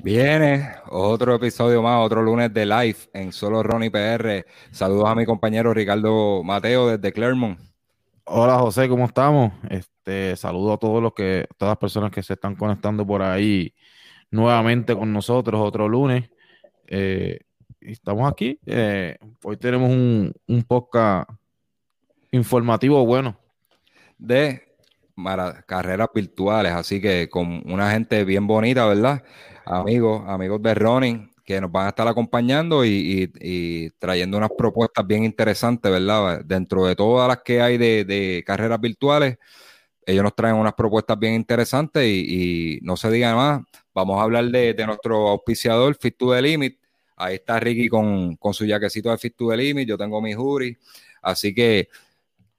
Viene otro episodio más, otro lunes de live en Solo Ronnie PR. Saludos a mi compañero Ricardo Mateo desde Clermont. Hola José, ¿cómo estamos? Este, saludo a todos los que, todas las personas que se están conectando por ahí nuevamente con nosotros otro lunes. Eh, estamos aquí. Eh, hoy tenemos un, un podcast informativo bueno. De carreras virtuales, así que con una gente bien bonita, ¿verdad? Amigos, amigos de running que nos van a estar acompañando y, trayendo unas propuestas bien interesantes, ¿verdad? Dentro de todas las que hay de, carreras virtuales, ellos nos traen unas propuestas bien interesantes y, no se diga más, vamos a hablar de, nuestro auspiciador Fit to the Limit. Ahí está Ricky con, con su jaquecito de Fit to the Limit, yo tengo mi jury, así que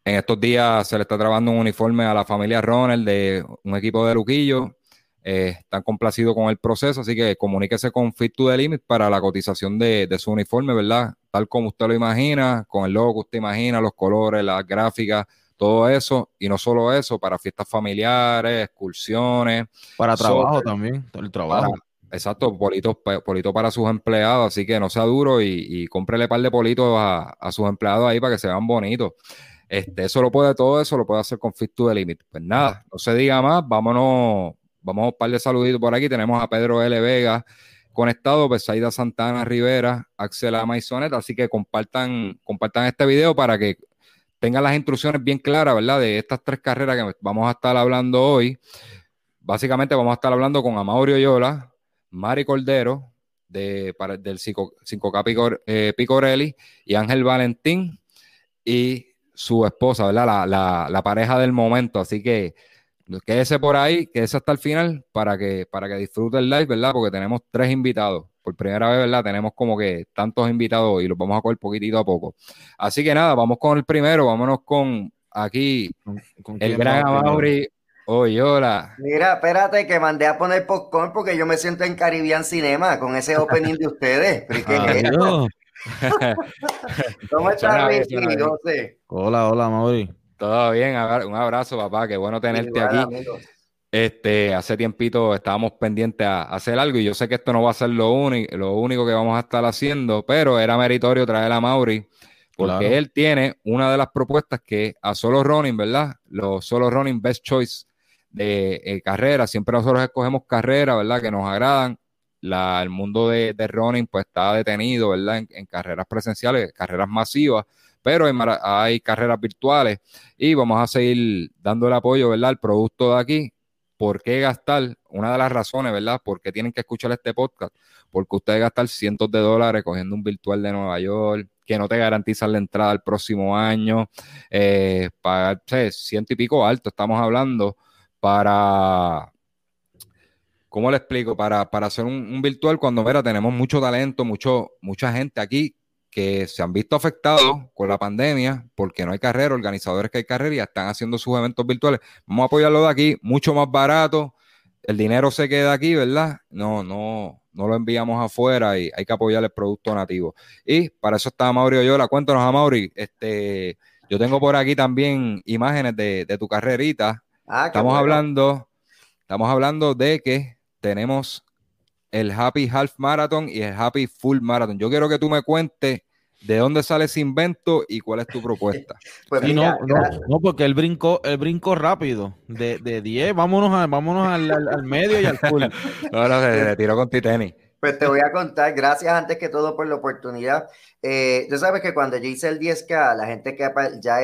en estos días se le está trabando un uniforme a la familia Ronald de un equipo de Luquillo. Eh, están complacidos con el proceso, así que comuníquese con Fit to the Limit para la cotización de, su uniforme, ¿verdad? Tal como usted lo imagina, con el logo que usted imagina, los colores, las gráficas, todo eso, y no solo eso, para fiestas familiares, excursiones. Para trabajo también, el trabajo. exacto, politos, polito para sus empleados, así que no sea duro y, y cómprele par de politos a, a sus empleados ahí para que se vean bonitos. Este, eso lo puede, todo eso lo puede hacer con Fit to the Limit. Pues nada, no se diga más, vámonos, vamos a un par de saluditos por aquí. Tenemos a Pedro L. Vega conectado, Besaida Santana Rivera, Axel Amaizonet, así que compartan, compartan este video para que tengan las instrucciones bien claras, ¿verdad? De estas tres carreras que vamos a estar hablando hoy. Básicamente vamos a estar hablando con Amaurio Yola, Mari Cordero, de, para, del 5K eh, Picorelli, y Ángel Valentín, y su esposa, ¿verdad? La, pareja del momento. Así que quédese por ahí, quédese hasta el final para que, para que disfrute el live, ¿verdad? Porque tenemos tres invitados. Por primera vez, ¿verdad? Tenemos como que tantos invitados y los vamos a coger poquitito a poco. Así que nada, vamos con el primero, vámonos con aquí el gran Amaury. Oye, hola. Mira, espérate que mandé a poner popcorn porque yo me siento en Caribbean Cinema con ese opening de ustedes. ¿Cómo estás, Ricky? Hola, hola, Mauri. Todo bien, un abrazo, papá, qué bueno tenerte aquí. Este, hace tiempito estábamos pendientes a, hacer algo y yo sé que esto no va a ser lo, único, lo único que vamos a estar haciendo, pero era meritorio traer a Mauri porque él tiene una de las propuestas que a solo running, ¿verdad? Los solo running best choice de eh, carrera, siempre nosotros escogemos carreras, ¿verdad? Que nos agradan el mundo de, running pues está detenido, ¿verdad? En, carreras presenciales, carreras masivas, pero hay, carreras virtuales y vamos a seguir dando el apoyo, ¿verdad? Al producto de aquí. ¿Por qué gastar? Una de las razones, ¿verdad? ¿Por qué tienen que escuchar este podcast? Porque ustedes gastar cientos de dólares cogiendo un virtual de Nueva York, que no te garantizan la entrada el próximo año, eh, ciento y pico alto, estamos hablando, para ¿cómo le explico? Para, hacer un, virtual cuando, mira, tenemos mucho talento, mucho, mucha gente aquí que se han visto afectados con la pandemia porque no hay carrera, organizadores que hay carrera y están haciendo sus eventos virtuales. Vamos a apoyarlo de aquí, mucho más barato, el dinero se queda aquí, ¿verdad? No, no, no lo enviamos afuera y hay que apoyar el producto nativo. Y para eso está Mauri Oyola. Cuéntanos a Mauri, este, yo tengo por aquí también imágenes de, tu carrerita. Ah, estamos hablando, estamos hablando de que tenemos el Happy Half Marathon y el Happy Full Marathon. Yo quiero que tú me cuentes de dónde sale ese invento y cuál es tu propuesta. pues no, no, porque el brinco, el brinco rápido de, de 10, vámonos, vámonos al, medio y al full. no, no, se, tiró con Titani. Pues te voy a contar, gracias antes que todo por la oportunidad. Eh, tú sabes que cuando yo hice el 10K, la gente que ya,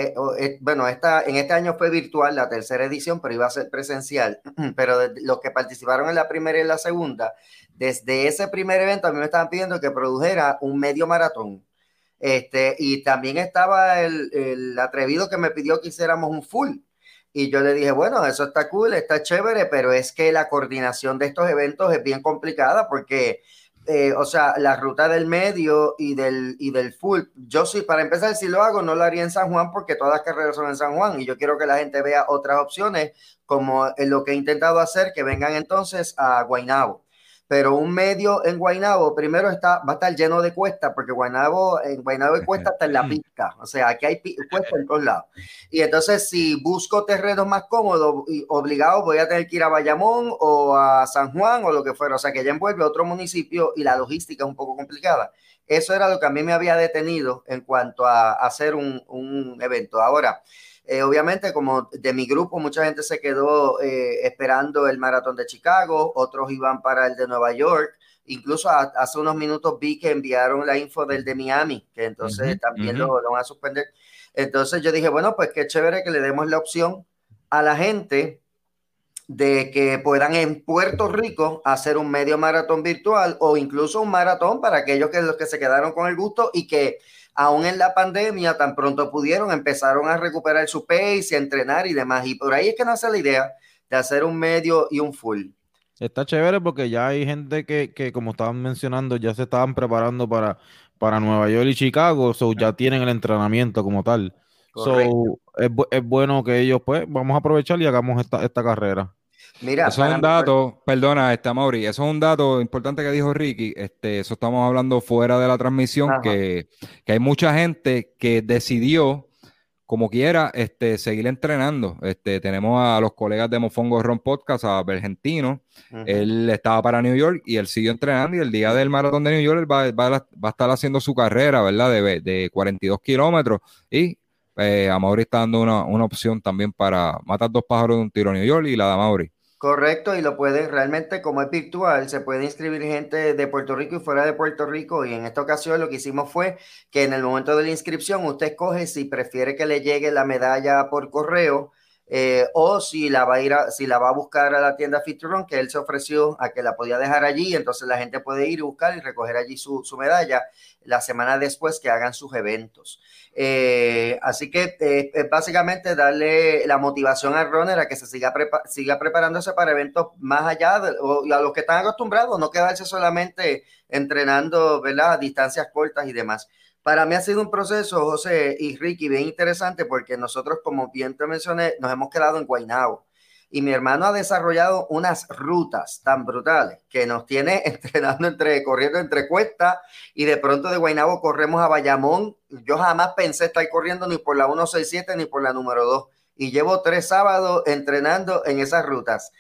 bueno, esta, en este año fue virtual la tercera edición, pero iba a ser presencial. Pero los que participaron en la primera y la segunda, desde ese primer evento a mí me estaban pidiendo que produjera un medio maratón. Este, y también estaba el, el atrevido que me pidió que hiciéramos un full. Y yo le dije, bueno, eso está cool, está chévere, pero es que la coordinación de estos eventos es bien complicada porque eh, o sea, la ruta del medio y del, y del full. Yo sí, para empezar, si lo hago, no lo haría en San Juan porque todas las carreras son en San Juan y yo quiero que la gente vea otras opciones como lo que he intentado hacer, que vengan entonces a Guaynabo pero un medio en Guaynabo primero está, va a estar lleno de cuestas, porque Guaynabo, en Guaynabo hay cuesta hasta en la pista, o sea, aquí hay cuestas en todos lados. Y entonces, si busco terrenos más cómodos, y obligado voy a tener que ir a Bayamón o a San Juan o lo que fuera, o sea, que ya envuelve otro municipio y la logística es un poco complicada. Eso era lo que a mí me había detenido en cuanto a hacer un, un evento. Ahora, eh, obviamente, como de mi grupo, mucha gente se quedó eh, esperando el maratón de Chicago, otros iban para el de Nueva York. Incluso hace unos minutos vi que enviaron la info del de Miami, que entonces también lo, lo van a suspender. Entonces yo dije, bueno, pues qué chévere que le demos la opción a la gente de que puedan en Puerto Rico hacer un medio maratón virtual o incluso un maratón para aquellos que los que se quedaron con el gusto y que aún en la pandemia, tan pronto pudieron, empezaron a recuperar su pace a entrenar y demás. Y por ahí es que nace la idea de hacer un medio y un full. Está chévere porque ya hay gente que, que como estaban mencionando, ya se estaban preparando para, para Nueva York y Chicago, so ya tienen el entrenamiento como tal. So, es, es, bueno que ellos, pues, vamos a aprovechar y hagamos esta, esta carrera. Mira, eso es un dato, perdona, está Mauri, eso es un dato importante que dijo Ricky, este, eso estamos hablando fuera de la transmisión, que, hay mucha gente que decidió, como quiera, este, seguir entrenando. Este, tenemos a los colegas de Mofongo Ron Podcast, a Bergentino, él estaba para New York y él siguió entrenando y el día del maratón de New York él va, va, a estar haciendo su carrera, ¿verdad? De, de 42 kilómetros y eh, a Mauri está dando una, una, opción también para matar dos pájaros de un tiro a New York y la de Mauri. Correcto, y lo pueden realmente, como es virtual, se puede inscribir gente de Puerto Rico y fuera de Puerto Rico. Y en esta ocasión lo que hicimos fue que en el momento de la inscripción usted escoge si prefiere que le llegue la medalla por correo eh, o si la va a ir a, si la va a buscar a la tienda Fitron, que él se ofreció a que la podía dejar allí, entonces la gente puede ir y buscar y recoger allí su, su medalla la semana después que hagan sus eventos. Eh, así que eh, básicamente darle la motivación al runner a que se siga, siga preparándose para eventos más allá de, o, a los que están acostumbrados, no quedarse solamente entrenando, ¿verdad? Distancias cortas y demás. Para mí ha sido un proceso, José y Ricky, bien interesante porque nosotros, como bien te mencioné, nos hemos quedado en Guaynabo. Y mi hermano ha desarrollado unas rutas tan brutales que nos tiene entrenando entre, corriendo entre cuestas y de pronto de Guaynabo corremos a Bayamón. Yo jamás pensé estar corriendo ni por la 167 ni por la número 2. Y llevo tres sábados entrenando en esas rutas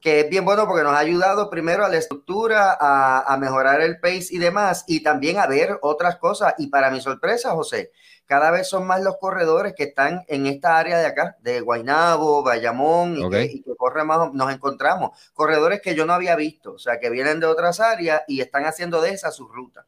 que es bien bueno porque nos ha ayudado primero a la estructura, a, mejorar el pace y demás, y también a ver otras cosas. Y para mi sorpresa, José, cada vez son más los corredores que están en esta área de acá, de Guainabo, Bayamón, y, que, corre más, nos encontramos. Corredores que yo no había visto, o sea, que vienen de otras áreas y están haciendo de esa su ruta.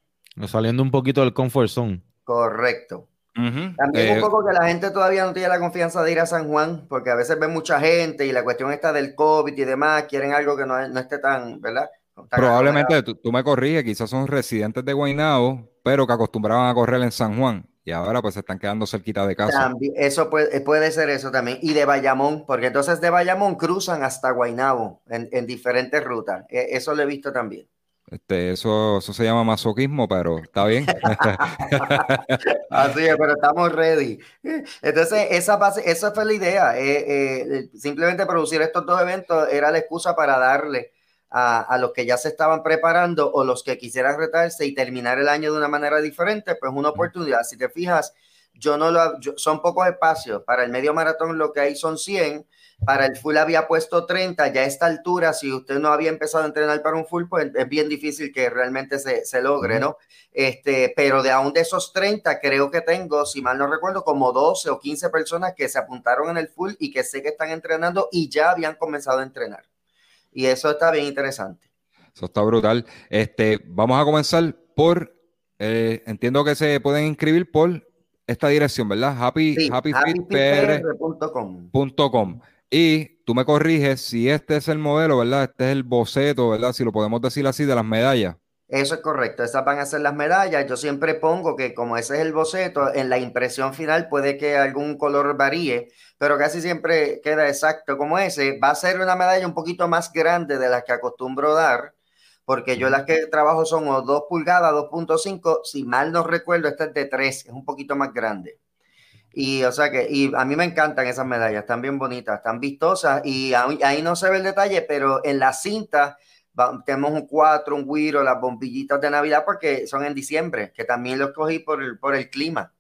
Saliendo un poquito del comfort zone. Correcto. También un eh, poco que la gente todavía no tiene la confianza de ir a San Juan, porque a veces ven mucha gente y la cuestión está del COVID y demás, quieren algo que no, esté tan, ¿verdad? Probablemente tú, me corriges, quizás son residentes de Guaynabo, pero que acostumbraban a correr en San Juan y ahora pues se están quedando cerquita de casa. eso puede, puede, ser eso también. Y de Bayamón, porque entonces de Bayamón cruzan hasta Guaynabo en, en diferentes rutas. E, eso lo he visto también. Este, eso, eso se llama masoquismo, pero está bien. Así es, pero estamos ready. Entonces, esa, base, esa fue la idea. Eh, eh, simplemente producir estos dos eventos era la excusa para darle a, a, los que ya se estaban preparando o los que quisieran retarse y terminar el año de una manera diferente, pues una oportunidad. Si te fijas, yo no lo, son pocos espacios. Para el medio maratón lo que hay son 100 para el full había puesto 30, ya a esta altura, si usted no había empezado a entrenar para un full, pues es bien difícil que realmente se, se logre, ¿no? Este, pero de aún de esos 30, creo que tengo, si mal no recuerdo, como 12 o 15 personas que se apuntaron en el full y que sé que están entrenando y ya habían comenzado a entrenar. Y eso está bien interesante. Eso está brutal. Este, vamos a comenzar por, eh, entiendo que se pueden inscribir por esta dirección, ¿verdad? Happy, sí, happyfitpr.com. Y tú me corriges si este es el modelo, ¿verdad? Este es el boceto, ¿verdad? Si lo podemos decir así, de las medallas. Eso es correcto, esas van a ser las medallas. Yo siempre pongo que como ese es el boceto, en la impresión final puede que algún color varíe, pero casi siempre queda exacto como ese. Va a ser una medalla un poquito más grande de las que acostumbro dar, porque yo las que trabajo son o 2 pulgadas, 2.5, si mal no recuerdo, esta es de 3, es un poquito más grande. Y o sea que, y a mí me encantan esas medallas, están bien bonitas, están vistosas y ahí no se ve el detalle, pero en la cinta tenemos un 4, un Wiro, las bombillitas de Navidad, porque son en diciembre, que también los cogí por el, por el clima,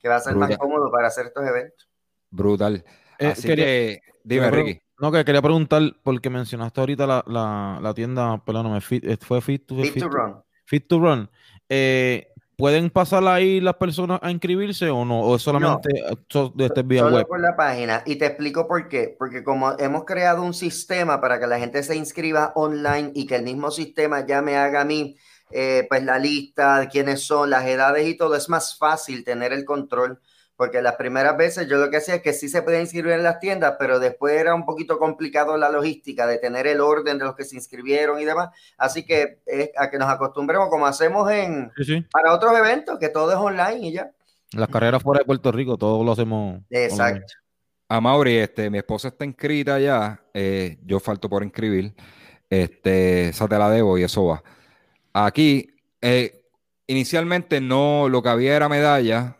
que va a ser más cómodo para hacer estos eventos. Brutal. Eh, Así que, dime, Ricky. No, que quería preguntar, porque mencionaste ahorita la, la, la tienda, perdóname, fit, eh, fue Fit to, fit, to, Run. Fit to Run. Eh, ¿Pueden pasar ahí las personas a inscribirse o no? ¿O es solamente de este vía solo por la página. Y te explico por qué. Porque como hemos creado un sistema para que la gente se inscriba online y que el mismo sistema ya me haga a mí eh, pues la lista de quiénes son, las edades y todo, es más fácil tener el control porque las primeras veces yo lo que hacía es que sí se podía inscribir en las tiendas, pero después era un poquito complicado la logística de tener el orden de los que se inscribieron y demás. Así que a que nos acostumbremos como hacemos en para otros eventos, que todo es online y ya. Las carreras fuera de Puerto Rico, todo lo hacemos. Exacto. A Mauri, este, mi esposa está inscrita ya, eh, yo falto por inscribir, este, esa te la debo y eso va. Aquí, eh, inicialmente no, lo que había era medalla,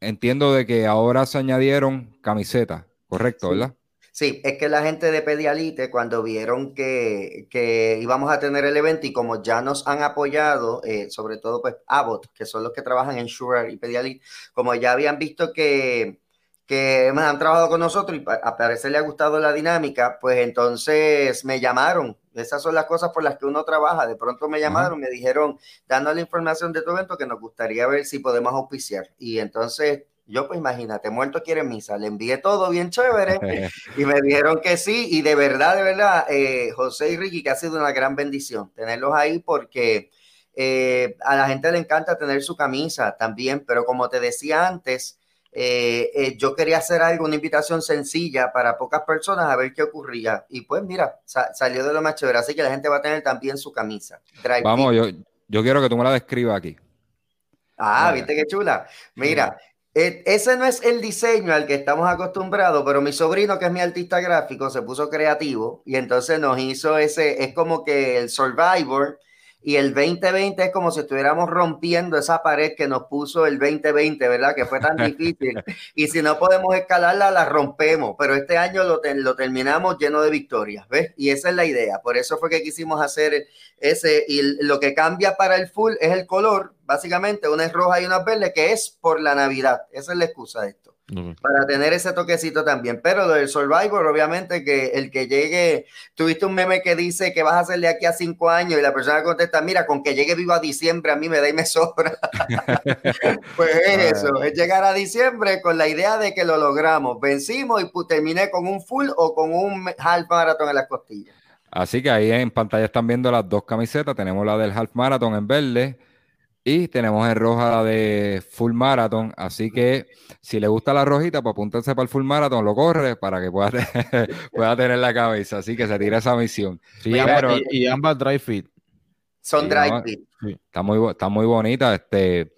entiendo de que ahora se añadieron camisetas, correcto, ¿verdad? Sí, es que la gente de Pedialite, cuando vieron que, que, íbamos a tener el evento y como ya nos han apoyado, eh, sobre todo pues Abbott, que son los que trabajan en Shure y Pedialite, como ya habían visto que, que han trabajado con nosotros y a parecer le ha gustado la dinámica, pues entonces me llamaron. Esas son las cosas por las que uno trabaja. De pronto me llamaron, me dijeron, dando la información de tu evento, que nos gustaría ver si podemos auspiciar. Y entonces yo, pues imagínate, muerto quiere misa. Le envié todo bien chévere y me dijeron que sí. Y de verdad, de verdad, eh, José y Ricky, que ha sido una gran bendición tenerlos ahí porque eh, a la gente le encanta tener su camisa también. Pero como te decía antes, eh, eh, yo quería hacer algo, una invitación sencilla para pocas personas a ver qué ocurría. Y pues mira, salió de lo más chévere. Así que la gente va a tener también su camisa. Vamos, yo, yo, quiero que tú me la describas aquí. Ah, viste qué chula. Mira, eh, ese no es el diseño al que estamos acostumbrados, pero mi sobrino, que es mi artista gráfico, se puso creativo y entonces nos hizo ese, es como que el Survivor y el 2020 es como si estuviéramos rompiendo esa pared que nos puso el 2020, ¿verdad? Que fue tan difícil. Y si no podemos escalarla, la rompemos, pero este año lo, lo terminamos lleno de victorias, ¿ves? Y esa es la idea. Por eso fue que quisimos hacer ese, y lo que cambia para el full es el color, básicamente, una es roja y una verde, que es por la Navidad. Esa es la excusa de esto. Para tener ese toquecito también. Pero lo del Survivor, obviamente, que el que llegue, tuviste un meme que dice que vas a hacer de aquí a cinco años y la persona contesta, mira, con que llegue vivo a diciembre a mí me da y me sobra. pues es eso, es llegar a diciembre con la idea de que lo logramos. Vencimos y terminé con un full o con un half marathon en las costillas. Así que ahí en pantalla están viendo las dos camisetas. Tenemos la del half marathon en verde y tenemos en roja la de Full Marathon, así que si le gusta la rojita, pues apúntense para el Full Marathon, lo corre para que pueda, pueda tener la cabeza, así que se tira esa misión. y, ambas dry fit. Son dry fit. Está muy, está muy bonita. Este,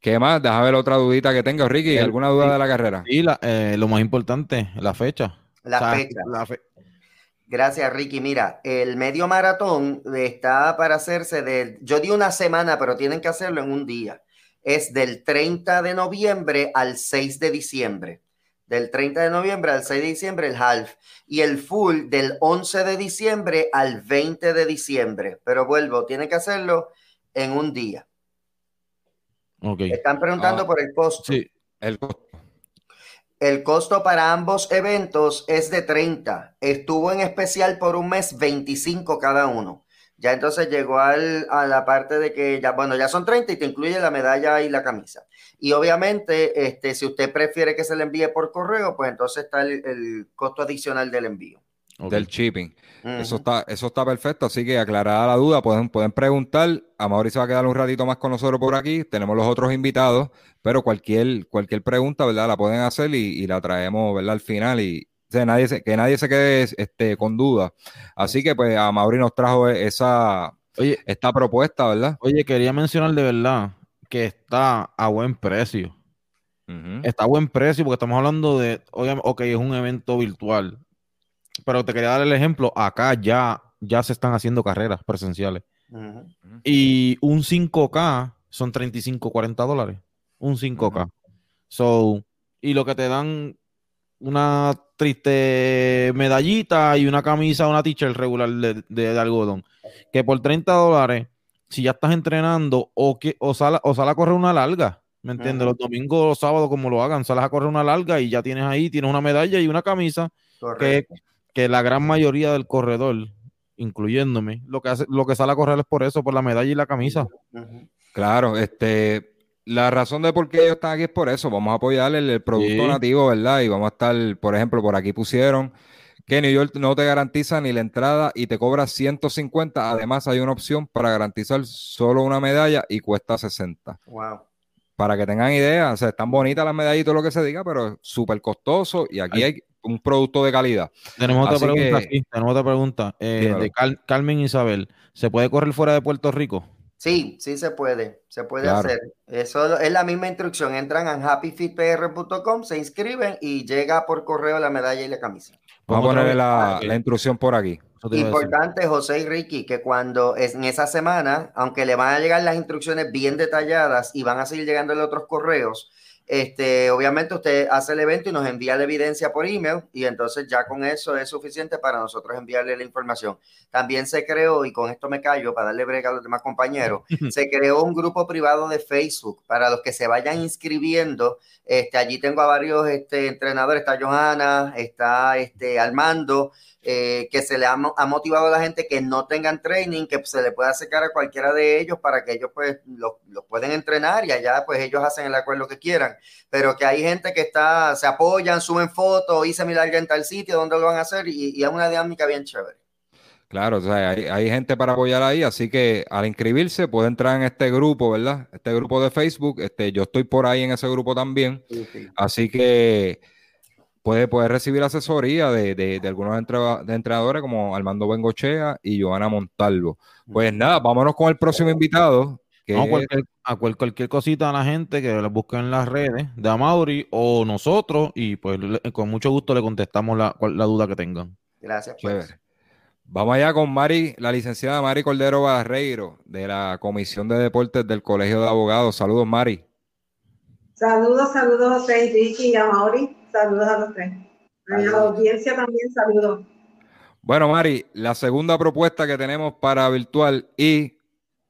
¿Qué más? Déjame ver otra dudita que tenga, Ricky. ¿Alguna duda de la carrera? Y eh, lo más importante, la fecha. La fecha. La Gracias, Ricky. Mira, el medio maratón está para hacerse del, yo di una semana, pero tienen que hacerlo en un día. Es del 30 de noviembre al 6 de diciembre. Del 30 de noviembre al 6 de diciembre el half. Y el full del 11 de diciembre al 20 de diciembre. Pero vuelvo, tienen que hacerlo en un día. Okay. Están preguntando ah, por el costo. Sí, el costo. El costo para ambos eventos es de 30. Estuvo en especial por un mes 25 cada uno. Ya entonces llegó al, a la parte de que ya, bueno, ya son 30 y te incluye la medalla y la camisa. Y obviamente, este, si usted prefiere que se le envíe por correo, pues entonces está el costo adicional del envío del shipping. Eso está, eso está perfecto, así que aclarada la duda, pueden, pueden preguntar. A Mauricio va a quedar un ratito más con nosotros por aquí. Tenemos los otros invitados, pero cualquier, cualquier pregunta, ¿verdad? La pueden hacer y, la traemos, ¿verdad? Al final y nadie se, que nadie se quede este, con duda. Así que pues a Mauri nos trajo esa, esta propuesta, ¿verdad? Oye, quería mencionar de verdad que está a buen precio. Está a buen precio porque estamos hablando de, oye, ok, es un evento virtual, pero te quería dar el ejemplo, acá ya, ya se están haciendo carreras presenciales. Y un 5K son 35, 40 dólares. Un 5K. So, y lo que te dan una triste medallita y una camisa, una t-shirt regular de, algodón. Que por 30 dólares, si ya estás entrenando o que o sale, o sale a correr una larga, ¿me entiendes? Los domingos o los sábados, como lo hagan, sales a correr una larga y ya tienes ahí, tienes una medalla y una camisa que, que, la gran mayoría del corredor, incluyéndome, lo que hace, lo que sale a correr es por eso, por la medalla y la camisa. Claro, este, la razón de por qué ellos están aquí es por eso. Vamos a apoyarle el, producto nativo, ¿verdad? Y vamos a estar, por ejemplo, por aquí pusieron que New York no te garantiza ni la entrada y te cobra 150. Además, hay una opción para garantizar solo una medalla y cuesta 60. Wow. Para que tengan idea, o sea, están bonitas las medallas y todo lo que se diga, pero es súper costoso y aquí hay un producto de calidad. Tenemos otra pregunta aquí, tenemos otra pregunta eh, de Carmen Isabel. ¿Se puede correr fuera de Puerto Rico? Sí, sí se puede, se puede hacer. Eso es la misma instrucción. Entran a happyfitpr.com, se inscriben y llega por correo la medalla y la camisa. Vamos a ponerle la, la, instrucción por aquí. Importante, José y Ricky, que cuando es en esa semana, aunque le van a llegar las instrucciones bien detalladas y van a seguir llegando otros correos, este, obviamente usted hace el evento y nos envía la evidencia por email y entonces ya con eso es suficiente para nosotros enviarle la información. También se creó, y con esto me callo para darle brega a los demás compañeros, se creó un grupo privado de Facebook para los que se vayan inscribiendo. Este, allí tengo a varios este, entrenadores, está Johanna, está este, Armando, eh, que se le ha, motivado a la gente que no tengan training, que se le pueda acercar a cualquiera de ellos para que ellos pues los, pueden entrenar y allá pues ellos hacen el acuerdo que quieran, pero que hay gente que está, se apoyan, suben fotos, hice mi larga en tal sitio, donde lo van a hacer y, es una dinámica bien chévere. Claro, o sea, hay, gente para apoyar ahí, así que al inscribirse puede entrar en este grupo, ¿verdad? Este grupo de Facebook, este, yo estoy por ahí en ese grupo también, así que puede, puede recibir asesoría de, de, algunos entrenadores como Armando Bengochea y Joana Montalvo. Pues nada, vámonos con el próximo invitado. Que a cualquier, cosita a la gente que la busque en las redes de Amauri o nosotros y pues con mucho gusto le contestamos la, duda que tengan. Gracias. Pues. Vamos allá con Mari, la licenciada Mari Cordero Barreiro de la Comisión de Deportes del Colegio de Abogados. Saludos, Mari. Saludos, saludos José Ricky y a Mauri. Saludos a los tres. A la audiencia también saludos. Bueno, Mari, la segunda propuesta que tenemos para virtual y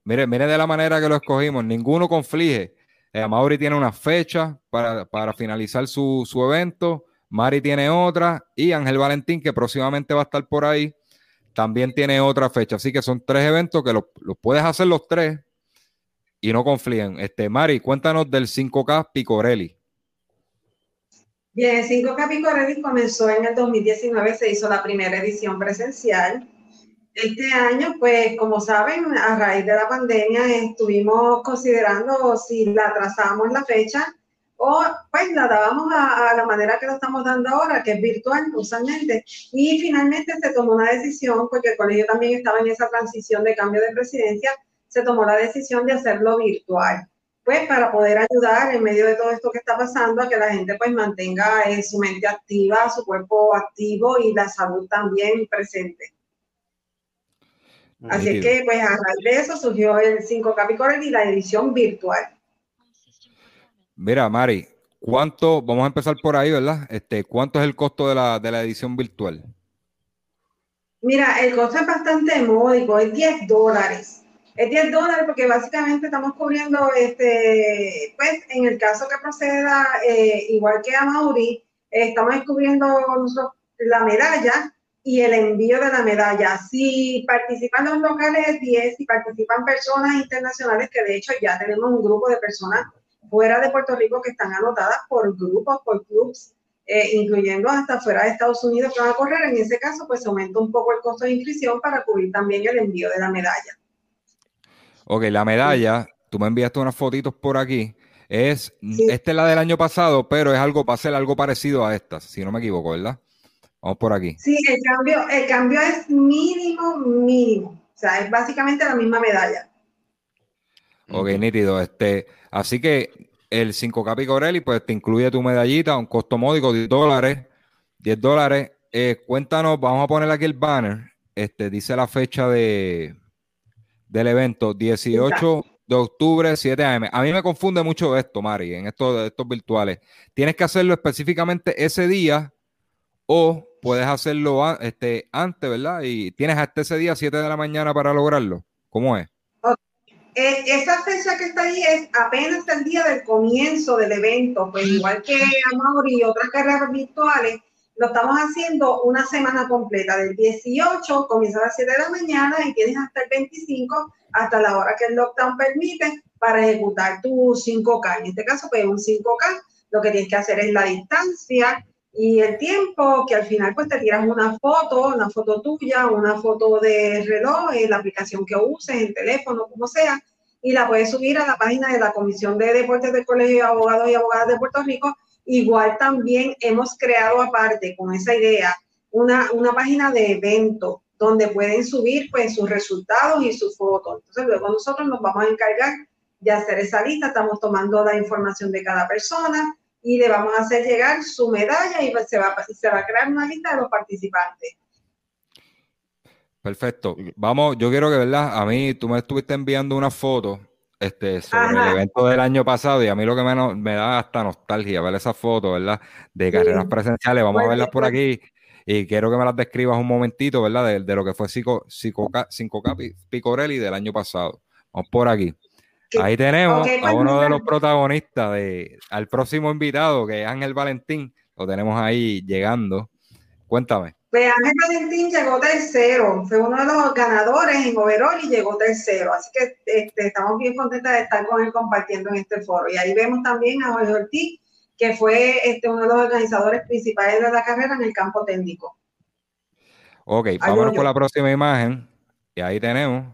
mire, mire de la manera que lo escogimos, ninguno conflige. Eh, Mauri tiene una fecha para, finalizar su, evento, Mari tiene otra y Ángel Valentín, que próximamente va a estar por ahí, también tiene otra fecha. Así que son tres eventos que los, puedes hacer los tres y no confligen. Este, Mari, cuéntanos del 5K Picorelli. Bien, 5 Capicorelli comenzó en el 2019, se hizo la primera edición presencial. Este año, pues como saben, a raíz de la pandemia estuvimos considerando si la trazamos la fecha o pues la dábamos a, la manera que lo estamos dando ahora, que es virtual usualmente. Y finalmente se tomó una decisión, porque el colegio también estaba en esa transición de cambio de presidencia, se tomó la decisión de hacerlo virtual pues para poder ayudar en medio de todo esto que está pasando a que la gente pues mantenga eh, su mente activa, su cuerpo activo y la salud también presente. Así que pues a raíz de eso surgió el 5 Capicorel y la edición virtual. Mira, Mari, ¿cuánto, vamos a empezar por ahí, ¿verdad? Este, ¿Cuánto es el costo de la, de la edición virtual? Mira, el costo es bastante módico, es 10 dólares. Es 10 dólares porque básicamente estamos cubriendo, este, pues en el caso que proceda, eh, igual que a Mauri, estamos cubriendo la medalla y el envío de la medalla. Si participan los locales 10, si participan personas internacionales, que de hecho ya tenemos un grupo de personas fuera de Puerto Rico que están anotadas por grupos, por clubs, eh, incluyendo hasta fuera de Estados Unidos que van a correr, en ese caso pues aumenta un poco el costo de inscripción para cubrir también el envío de la medalla. Ok, la medalla, tú me enviaste unas fotitos por aquí. Es, esta es la del año pasado, pero es algo, va a ser algo parecido a esta, si no me equivoco, ¿verdad? Vamos por aquí. Sí, el cambio, el cambio es mínimo, mínimo. O sea, es básicamente la misma medalla. Ok, nítido. Este, así que el 5K Picorelli, pues te incluye tu medallita, un costo módico, 10 dólares. 10 dólares. Eh, cuéntanos, vamos a poner aquí el banner. Este, dice la fecha de, del evento, 18 de octubre, 7 am. A mí me confunde mucho esto, Mari, en estos, estos virtuales. Tienes que hacerlo específicamente ese día o puedes hacerlo este, antes, ¿verdad? Y tienes hasta ese día, 7 de la mañana, para lograrlo. ¿Cómo es? Eh, esa fecha que está ahí es apenas el día del comienzo del evento, pues igual que Amaury y otras carreras virtuales, lo estamos haciendo una semana completa, del 18, comienza a las 7 de la mañana y tienes hasta el 25, hasta la hora que el lockdown permite, para ejecutar tu 5K. En este caso, pues un 5K, lo que tienes que hacer es la distancia y el tiempo, que al final pues te tiras una foto, una foto tuya, una foto de reloj, en la aplicación que uses, en teléfono, como sea, y la puedes subir a la página de la Comisión de Deportes del Colegio de Abogados y Abogadas de Puerto Rico Igual también hemos creado aparte con esa idea una, una página de evento donde pueden subir pues sus resultados y sus fotos. Entonces luego nosotros nos vamos a encargar de hacer esa lista, estamos tomando la información de cada persona y le vamos a hacer llegar su medalla y pues, se va, se va a crear una lista de los participantes. Perfecto. Vamos, yo quiero que, ¿verdad? A mí tú me estuviste enviando una foto este, sobre el evento del año pasado y a mí lo que me, me da hasta nostalgia ver esas fotos, ¿verdad? De carreras presenciales, vamos a verlas por aquí y quiero que me las describas un momentito, ¿verdad? De, lo que fue 5K, Picorelli del año pasado. Vamos por aquí. Ahí tenemos a pues uno de los protagonistas, de, al próximo invitado, que es Ángel Valentín. Lo tenemos ahí llegando. Cuéntame. Ángel Valentín llegó tercero, fue uno de los ganadores en overall y llegó tercero. Así que este, estamos bien contentos de estar con él compartiendo en este foro. Y ahí vemos también a Jorge Ortiz, que fue este, uno de los organizadores principales de la carrera en el campo técnico. Ok, vámonos con la próxima imagen. Y ahí tenemos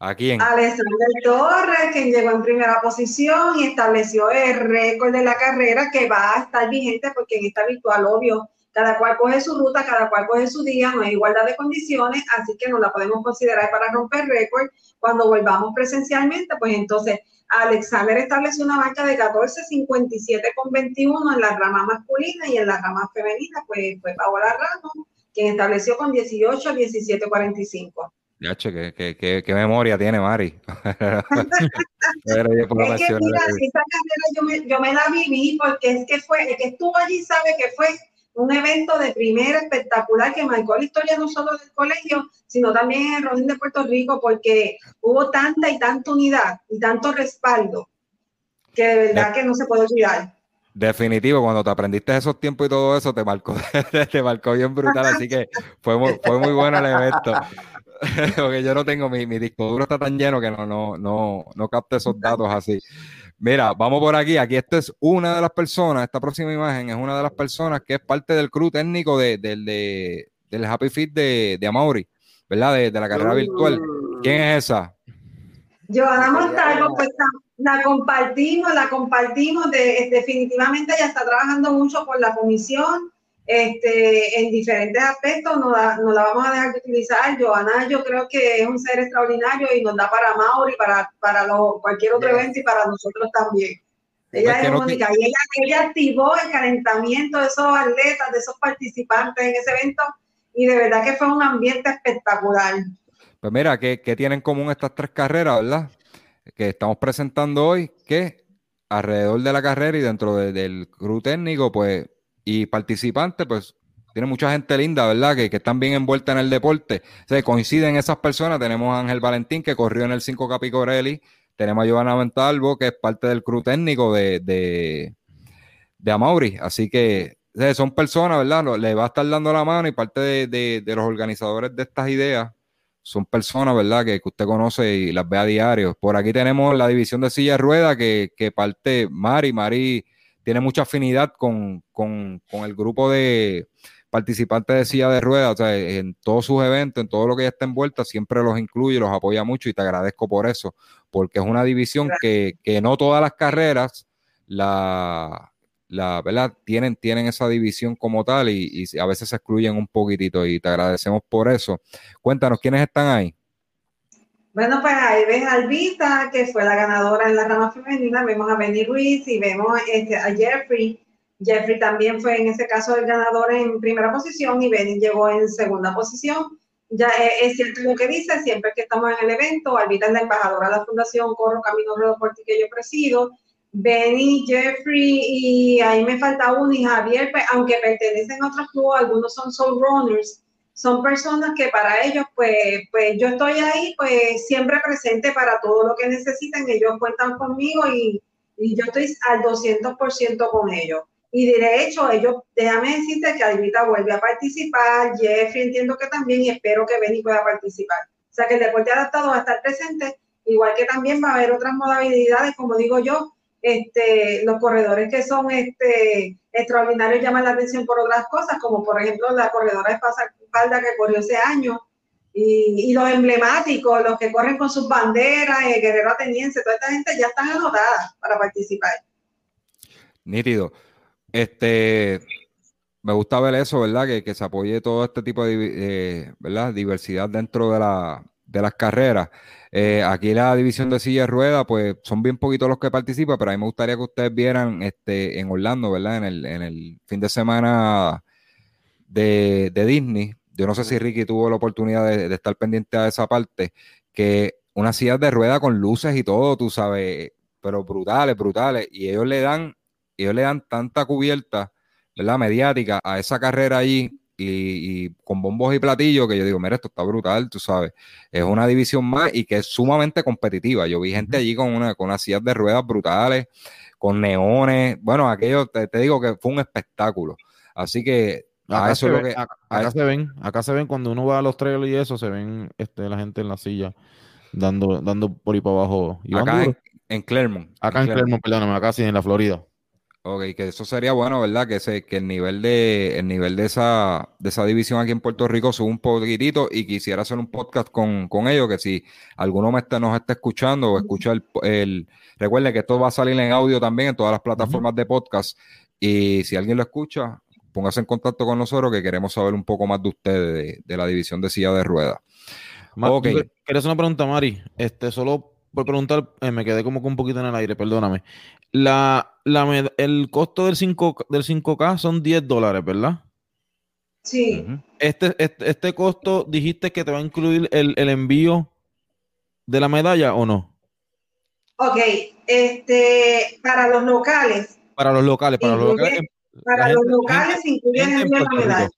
¿A quién? Alexander Torres, quien llegó en primera posición y estableció el récord de la carrera que va a estar vigente porque en esta virtual, obvio, cada cual coge su ruta, cada cual coge su día, no hay igualdad de condiciones, así que no la podemos considerar para romper récord. Cuando volvamos presencialmente, pues entonces Alexander estableció una marca de 14.57,21 en la rama masculina y en la rama femenina, pues fue Paola Ramos, quien estableció con 18 17.45. Ya, che, qué, qué, qué, memoria tiene Mari. es que mira, esa carrera yo me, yo me la viví porque es que fue, el que estuvo allí sabe que fue un evento de primera espectacular que marcó la historia no solo del colegio, sino también en el Rodín de Puerto Rico, porque hubo tanta y tanta unidad y tanto respaldo que de verdad que no se puede olvidar. Definitivo, cuando te aprendiste esos tiempos y todo eso, te marcó, te marcó bien brutal, así que fue muy, fue muy bueno el evento. Porque yo no tengo, mi, mi disco duro está tan lleno que no, no, no, no capte esos datos así. Mira, vamos por aquí. Aquí esta es una de las personas, esta próxima imagen es una de las personas que es parte del crew técnico de, del Happy Fit de, de Amaury, ¿verdad? De, la carrera virtual. ¿Quién es esa? Joana Montalvo, pues la compartimos, la compartimos, de, definitivamente ella está trabajando mucho con la comisión, este, en diferentes aspectos, no la, la vamos a dejar de utilizar. Joana, yo creo que es un ser extraordinario y nos da para Mauri, para, para cualquier otro evento y para nosotros también. Ella es única y ella, activó el calentamiento de esos atletas, de esos participantes en ese evento y de verdad que fue un ambiente espectacular. Pues mira, ¿qué, qué tienen en común estas tres carreras, verdad? Que estamos presentando hoy, que alrededor de la carrera y dentro del crew técnico, pues y participantes, pues tiene mucha gente linda, ¿verdad? Que, que están bien envuelta en el deporte. Se coinciden esas personas. Tenemos a Ángel Valentín, que corrió en el 5 Capicorelli. Tenemos a Giovanna Ventalvo, que es parte del crew técnico de, de, de. Así que son personas, ¿verdad? Le va a estar dando la mano y parte de, de, los organizadores de estas ideas son personas, ¿verdad? Que, que, usted conoce y las ve a diario. Por aquí tenemos la división de silla rueda que, que parte Mari. Mari tiene mucha afinidad con, el grupo de participantes de silla de ruedas, o sea, en todos sus eventos, en todo lo que ella está envuelta, siempre los incluye, los apoya mucho y te agradezco por eso, porque es una división que, no todas las carreras la, la ¿verdad? Tienen, tienen esa división como tal y, y, a veces se excluyen un poquitito y te agradecemos por eso. Cuéntanos, ¿quiénes están ahí? Bueno, pues ahí ves a Albita, que fue la ganadora en la rama femenina, vemos a Benny Ruiz y vemos este, a Jeffrey. Jeffrey también fue en ese caso el ganador en primera posición y Benny llegó en segunda posición. Ya es, cierto lo que dice, siempre que estamos en el evento, Albita es la embajadora de la Fundación Corro Camino Ruedo por que yo presido. Benny, Jeffrey y ahí me falta uno y Javier, pues, aunque pertenecen a otros clubes, algunos son soul runners, son personas que para ellos, pues, pues yo estoy ahí, pues siempre presente para todo lo que necesiten, ellos cuentan conmigo y, y yo estoy al 200% con ellos. Y de hecho, ellos, déjame decirte que Adivita vuelve a participar, Jeffrey entiendo que también y espero que Benny pueda participar. O sea que el deporte adaptado va a estar presente, igual que también va a haber otras modalidades, como digo yo, este, los corredores que son este, extraordinarios llaman la atención por otras cosas, como por ejemplo la corredora de espalda que corrió ese año, y, los emblemáticos, los que corren con sus banderas, el guerrero ateniense, toda esta gente ya están anotadas para participar. Nítido. Este, me gusta ver eso, ¿verdad? Que, que se apoye todo este tipo de eh, ¿verdad? diversidad dentro de, la, de las carreras. Eh, aquí la división de silla de rueda, pues son bien poquitos los que participan, pero a mí me gustaría que ustedes vieran este, en Orlando, ¿verdad? En el, en el fin de semana de, Disney. Yo no sé si Ricky tuvo la oportunidad de, estar pendiente a esa parte, que una silla de rueda con luces y todo, tú sabes, pero brutales, brutales, y ellos le dan, ellos le dan tanta cubierta, ¿verdad? Mediática a esa carrera allí y, con bombos y platillos que yo digo, mira, esto está brutal, tú sabes. Es una división más y que es sumamente competitiva. Yo vi gente allí con una con unas sillas de ruedas brutales, con neones. Bueno, aquello te, digo que fue un espectáculo. Así que acá, eso se, lo que, acá, se ven, acá se ven cuando uno va a los trailers y eso, se ven este, la gente en la silla dando, dando por ahí para abajo. acá en, en, Clermont. Acá en, Clermont, perdóname, acá sí, en la Florida. Ok, que eso sería bueno, ¿verdad? Que, se, que el nivel de el nivel de esa, de esa división aquí en Puerto Rico sube un poquitito y quisiera hacer un podcast con, ellos, que si alguno me está, nos está escuchando o escucha el, el recuerden que esto va a salir en audio también en todas las plataformas de podcast y si alguien lo escucha, póngase en contacto con nosotros que queremos saber un poco más de ustedes, de, la división de silla de ruedas. Ok. ¿Quieres una pregunta, Mari? Este, solo por preguntar, eh, me quedé como que un poquito en el aire, perdóname. La, la, el costo del, 5, del 5K son 10 dólares, ¿verdad? Sí. este, este, este, costo, dijiste que te va a incluir el, el, envío de la medalla o no? Ok, este, para los locales. Para los locales, para los locales. Para los locales incluyen el envío de la medalla.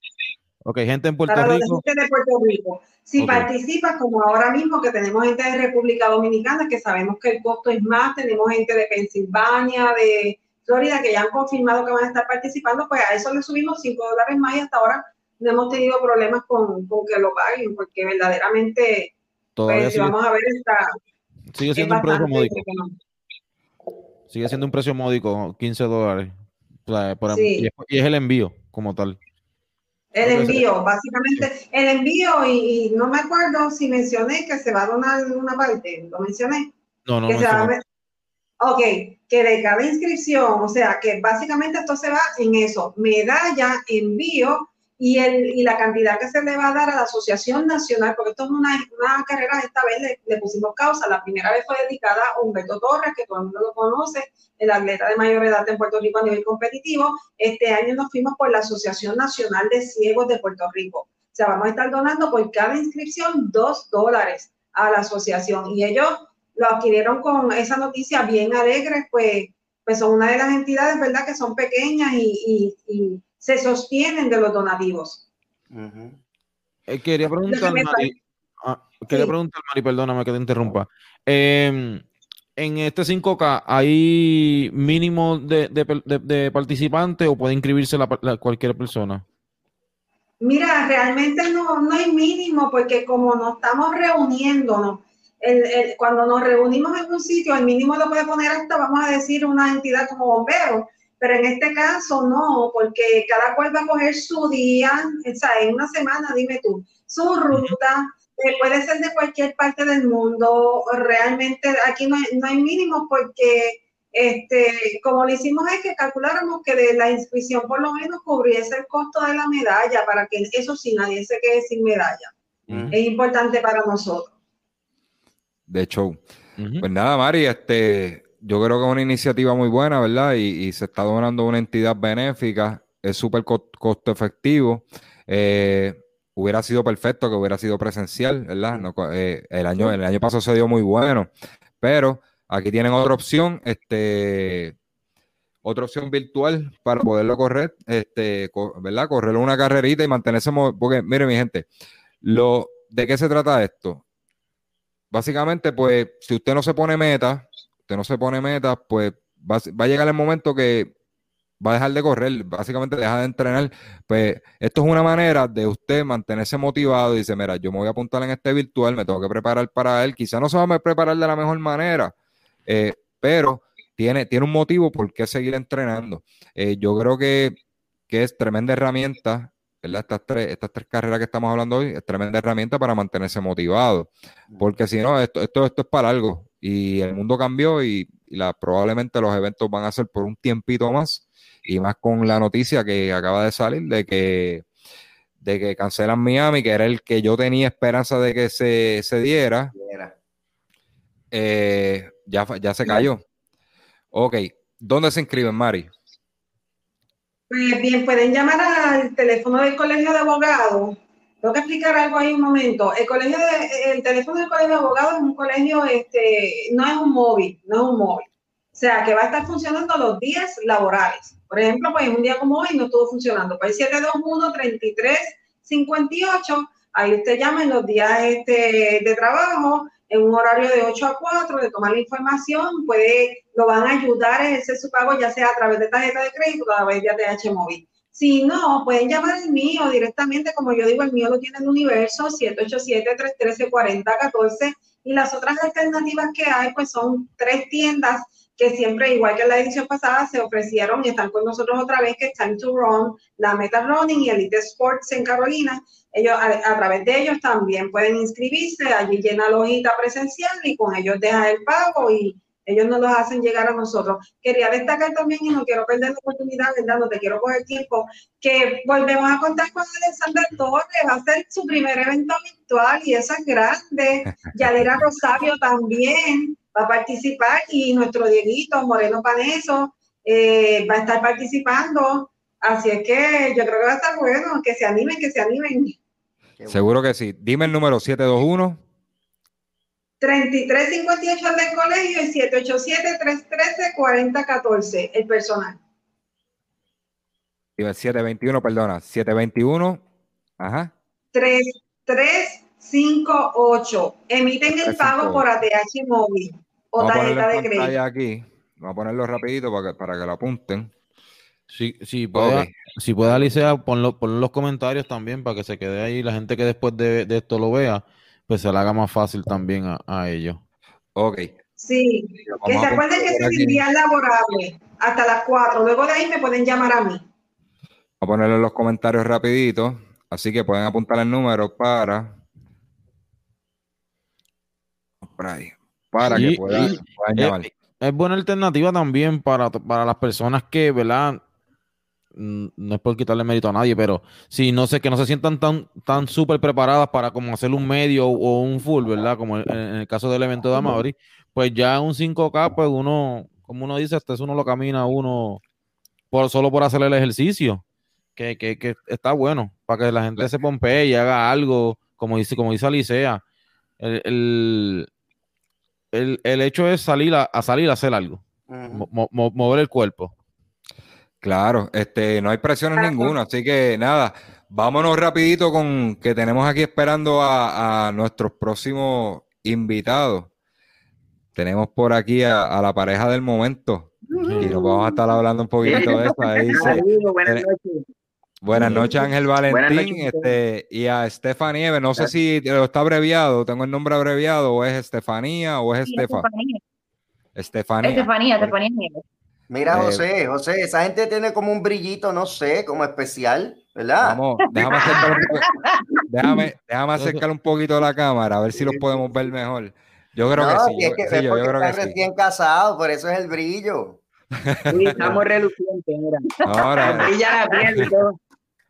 Ok, gente en Puerto Para Rico. Gente de Puerto Rico. Si participas, como ahora mismo que tenemos gente de República Dominicana, que sabemos que el costo es más, tenemos gente de Pensilvania, de Florida, que ya han confirmado que van a estar participando, pues a eso le subimos 5 dólares más y hasta ahora no hemos tenido problemas con, con que lo paguen, porque verdaderamente, pues, vamos a ver, está... Sigue siendo un precio módico. Sigue siendo un precio módico, 15 dólares. y es el envío como tal. El envío, básicamente, el envío, y, no me acuerdo si mencioné que se va a donar una parte, ¿lo mencioné? No, no, que Ok, que de cada inscripción, o sea, que básicamente esto se va en eso, medalla, envío y, el, y la cantidad que se le va a dar a la Asociación Nacional, porque esto es una, una carrera, esta vez le, pusimos causa, la primera vez fue dedicada a Humberto Torres, que todo el mundo lo conoce, el atleta de mayor edad en Puerto Rico a nivel competitivo. Este año nos fuimos por la Asociación Nacional de Ciegos de Puerto Rico. O sea, vamos a estar donando por cada inscripción dos dólares a la asociación y ellos lo adquirieron con esa noticia bien alegre, pues, pues son una de las entidades, ¿verdad?, que son pequeñas y, y se sostienen de los donativos. Eh, quería preguntar, Mari, ah, quería preguntar, Mari, perdóname que te interrumpa. Em, en este 5K, ¿hay mínimo de, participantes o puede inscribirse cualquier persona? Mira, realmente no, no hay mínimo porque como nos estamos reuniéndonos, cuando nos reunimos en un sitio, el mínimo lo puede poner hasta, vamos a decir, una entidad como bomberos, pero en este caso no, porque cada cual va a coger su día, o sea, en una semana, dime tú, su ruta, eh, puede ser de cualquier parte del mundo, realmente aquí no hay, no hay mínimos porque, este, como lo hicimos es que calculáramos que de la inscripción por lo menos cubriese el costo de la medalla, para que eso sí, nadie se quede sin medalla. Es importante para nosotros. de show. Pues nada, Mari, este, yo creo que es una iniciativa muy buena, ¿verdad? Y, se está donando una entidad benéfica, es súper costo efectivo. Eh, hubiera sido perfecto que hubiera sido presencial, ¿verdad? Eh, el, año, el año pasado se dio muy bueno, pero aquí tienen otra opción, este, otra opción virtual para poderlo correr, este, ¿verdad? Correr una carrerita y mantenerse, porque mire mi gente, lo, ¿de qué se trata esto? Básicamente, pues, si usted no se pone meta, usted no se pone meta, pues va, va a llegar el momento que va a dejar de correr, básicamente deja de entrenar. Pues esto es una manera de usted mantenerse motivado y dice, mira, yo me voy a apuntar en este virtual, me tengo que preparar para él. Quizá no se va a preparar de la mejor manera, eh, pero tiene, tiene un motivo por qué seguir entrenando. Eh, yo creo que, que, es tremenda herramienta, ¿verdad? Estas tres, estas tres carreras que estamos hablando hoy, es tremenda herramienta para mantenerse motivado, porque si no, esto, esto, esto es para algo y el mundo cambió y, la, probablemente los eventos van a ser por un tiempito más y más con la noticia que acaba de salir de que de que cancelan Miami, que era el que yo tenía esperanza de que se, se diera. Eh, ya, ya se cayó. Ok, ¿dónde se inscriben, Mari? Pues bien, pueden llamar al teléfono del Colegio de Abogados. Tengo que explicar algo ahí un momento. El colegio de, el teléfono del Colegio de Abogados es un colegio, este, no es un móvil, no es un móvil. O sea, que va a estar funcionando los días laborales. Por ejemplo, pues un día como hoy no estuvo funcionando. Pues 721-3358, ahí usted llama en los días este, de trabajo en un horario de 8 a 4, de tomar la información, puede, lo van a ayudar a ejercer su pago, ya sea a través de tarjeta de crédito o a través de ATH móvil. Si no, pueden llamar el mío directamente, como yo digo, el mío lo tiene en Universo, 787-313-4014, y las otras alternativas que hay, pues son tres tiendas que siempre, igual que en la edición pasada, se ofrecieron y están con nosotros otra vez, que es Time to Run, la Meta Running y Elite Sports en Carolina. Ellos, a, través de ellos también pueden inscribirse, allí llena la hojita presencial y con ellos deja el pago y ellos nos los hacen llegar a nosotros. Quería destacar también, y no quiero perder la oportunidad, ¿verdad? No te quiero coger tiempo, que volvemos a contar con Alexander Torres, va a ser su primer evento virtual y eso es grande. Yadira Rosario también va a participar y nuestro Dieguito Moreno Paneso eh, va a estar participando. Así es que yo creo que va a estar bueno, que se animen, que se animen. Seguro que sí. Dime el número 721. 3358 del colegio y 787-313-4014, el personal. 721, perdona, 721, ajá. 3358. Emiten el pago por ATH móvil o tarjeta de crédito. aquí, vamos a ponerlo rapidito para que, para que lo apunten. Sí, sí, puede, si puede Alicia, ponlo, en los comentarios también para que se quede ahí la gente que después de, esto lo vea, pues se le haga más fácil también a, ellos. Ok. Sí, que se acuerden que es el día laborable hasta las 4. Luego de ahí me pueden llamar a mí. Voy a ponerlo en los comentarios rapidito, así que pueden apuntar el número para para que puedan, llamar. Es, buena alternativa también para, para las personas que, ¿verdad? No es por quitarle mérito a nadie, pero si no sé, que no se sientan tan, tan súper preparadas para como hacer un medio o un full, ¿verdad? Como en, el caso del evento de Amaury, pues ya un 5K, pues uno, como uno dice, hasta eso uno lo camina uno por, solo por hacer el ejercicio, que, que, que está bueno, para que la gente se pompee y haga algo, como dice, como dice Alicia. El, el, el, hecho es salir a, salir a hacer algo, mover el cuerpo. Claro, este, no hay presiones ninguna, así que nada, vámonos rapidito con que tenemos aquí esperando a, nuestros próximos invitados. Tenemos por aquí a, la pareja del momento y nos vamos a estar hablando un poquito de eso. buenas noches. Buenas noches, Ángel Valentín, este, y a Estefanía, no sé si está abreviado, tengo el nombre abreviado, o es Estefanía o es Estefanía. Estefanía. Estefanía, Estefanía Mira, eh, José, José, esa gente tiene como un brillito, no sé, como especial, ¿verdad? Vamos, déjame acercar un, déjame, déjame acercar un poquito la cámara, a ver si los podemos ver mejor. Yo creo que sí. Es que, sí, yo, yo creo que recién casado, por eso es el brillo. Sí, estamos relucientes, mira. Ahora. Brilla la piel y todo.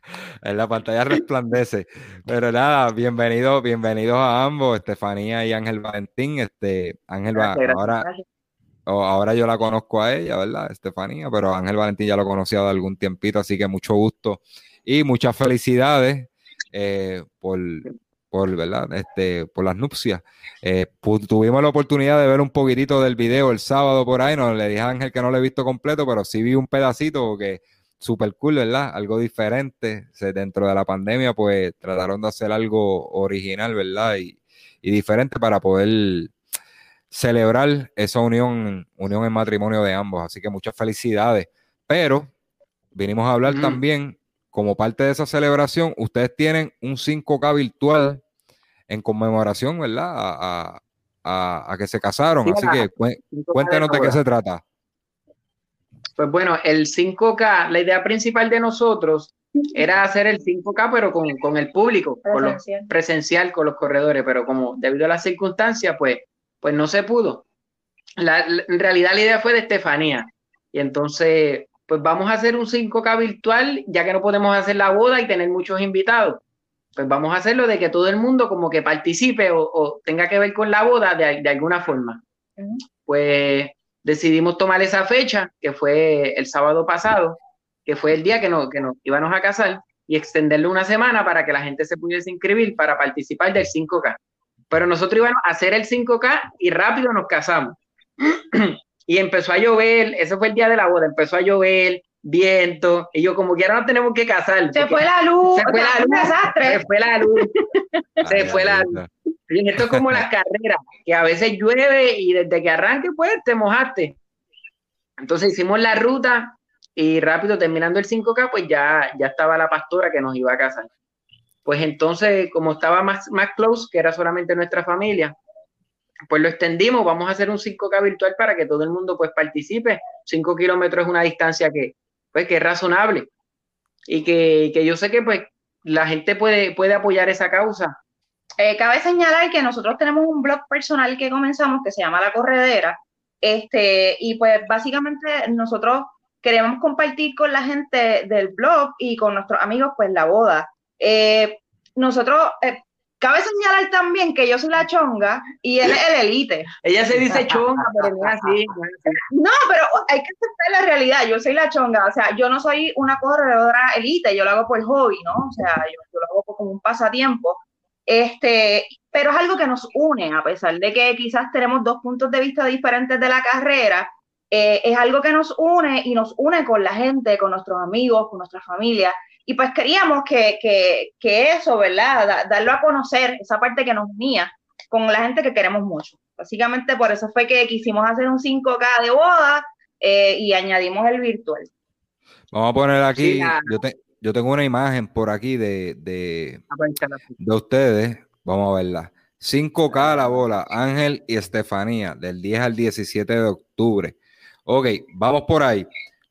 en la pantalla resplandece. Pero nada, bienvenidos, bienvenidos a ambos, Estefanía y Ángel Valentín. Este, Ángel va, ahora, ahora yo la conozco a ella, ¿verdad? Estefanía, pero Ángel Valentín ya lo conocía de algún tiempito, así que mucho gusto y muchas felicidades eh, por, por, ¿verdad? Este, por las nupcias. Eh, tuvimos la oportunidad de ver un poquitito del video el sábado por ahí, no le dije a Ángel que no lo he visto completo, pero sí vi un pedacito que súper cool, ¿verdad? Algo diferente. dentro de la pandemia, pues trataron de hacer algo original, ¿verdad? Y, diferente para poder celebrar esa unión, unión en matrimonio de ambos. Así que muchas felicidades. Pero vinimos a hablar también, como parte de esa celebración, ustedes tienen un 5K virtual en conmemoración, ¿verdad? A, que se casaron. Así que cuéntenos de qué se trata. Pues bueno, el 5K, la idea principal de nosotros era hacer el 5K, pero con, el público, presencial. Con presencial con los corredores, pero como debido a las circunstancias, pues, pues no se pudo. en realidad la idea fue de Estefanía. Y entonces, pues vamos a hacer un 5K virtual, ya que no podemos hacer la boda y tener muchos invitados. Pues vamos a hacerlo de que todo el mundo como que participe o, tenga que ver con la boda de, alguna forma. Pues decidimos tomar esa fecha, que fue el sábado pasado, que fue el día que nos, que nos íbamos a casar, y extenderlo una semana para que la gente se pudiese inscribir para participar del 5K. Pero nosotros íbamos a hacer el 5K y rápido nos casamos. y empezó a llover, ese fue el día de la boda, empezó a llover, viento, y yo como que ahora no tenemos que casar. Se fue la luz, se fue la luz, se fue la luz, se fue la luz. Y esto es como las carreras, que a veces llueve y desde que arranque, pues te mojaste. Entonces hicimos la ruta y rápido terminando el 5K, pues ya, ya estaba la pastora que nos iba a casar. Pues entonces, como estaba más, más close, que era solamente nuestra familia, pues lo extendimos, vamos a hacer un 5K virtual para que todo el mundo pues participe. 5 kilómetros es una distancia que, pues, que es razonable y que, que yo sé que pues la gente puede, puede apoyar esa causa eh, cabe señalar que nosotros tenemos un blog personal que comenzamos que se llama La Corredera, este, y pues básicamente nosotros queremos compartir con la gente del blog y con nuestros amigos pues la boda. Eh, nosotros, eh, cabe señalar también que yo soy la chonga y él es el elite. Ella se dice chonga, pero no es así. No, pero hay que aceptar la realidad, yo soy la chonga, o sea, yo no soy una corredora elite, yo lo hago por hobby, ¿no? O sea, yo, yo lo hago como un pasatiempo. Este, pero es algo que nos une, a pesar de que quizás tenemos dos puntos de vista diferentes de la carrera, eh, es algo que nos une y nos une con la gente, con nuestros amigos, con nuestra familia. Y pues queríamos que, que, que eso, ¿verdad? darlo a conocer, esa parte que nos unía con la gente que queremos mucho. Básicamente por eso fue que quisimos hacer un 5K de boda eh, y añadimos el virtual. Vamos a poner aquí, yo, te, yo tengo una imagen por aquí de, de, de ustedes. Vamos a verla. 5K la bola, Ángel y Estefanía, del 10 al 17 de octubre. Ok, vamos por ahí.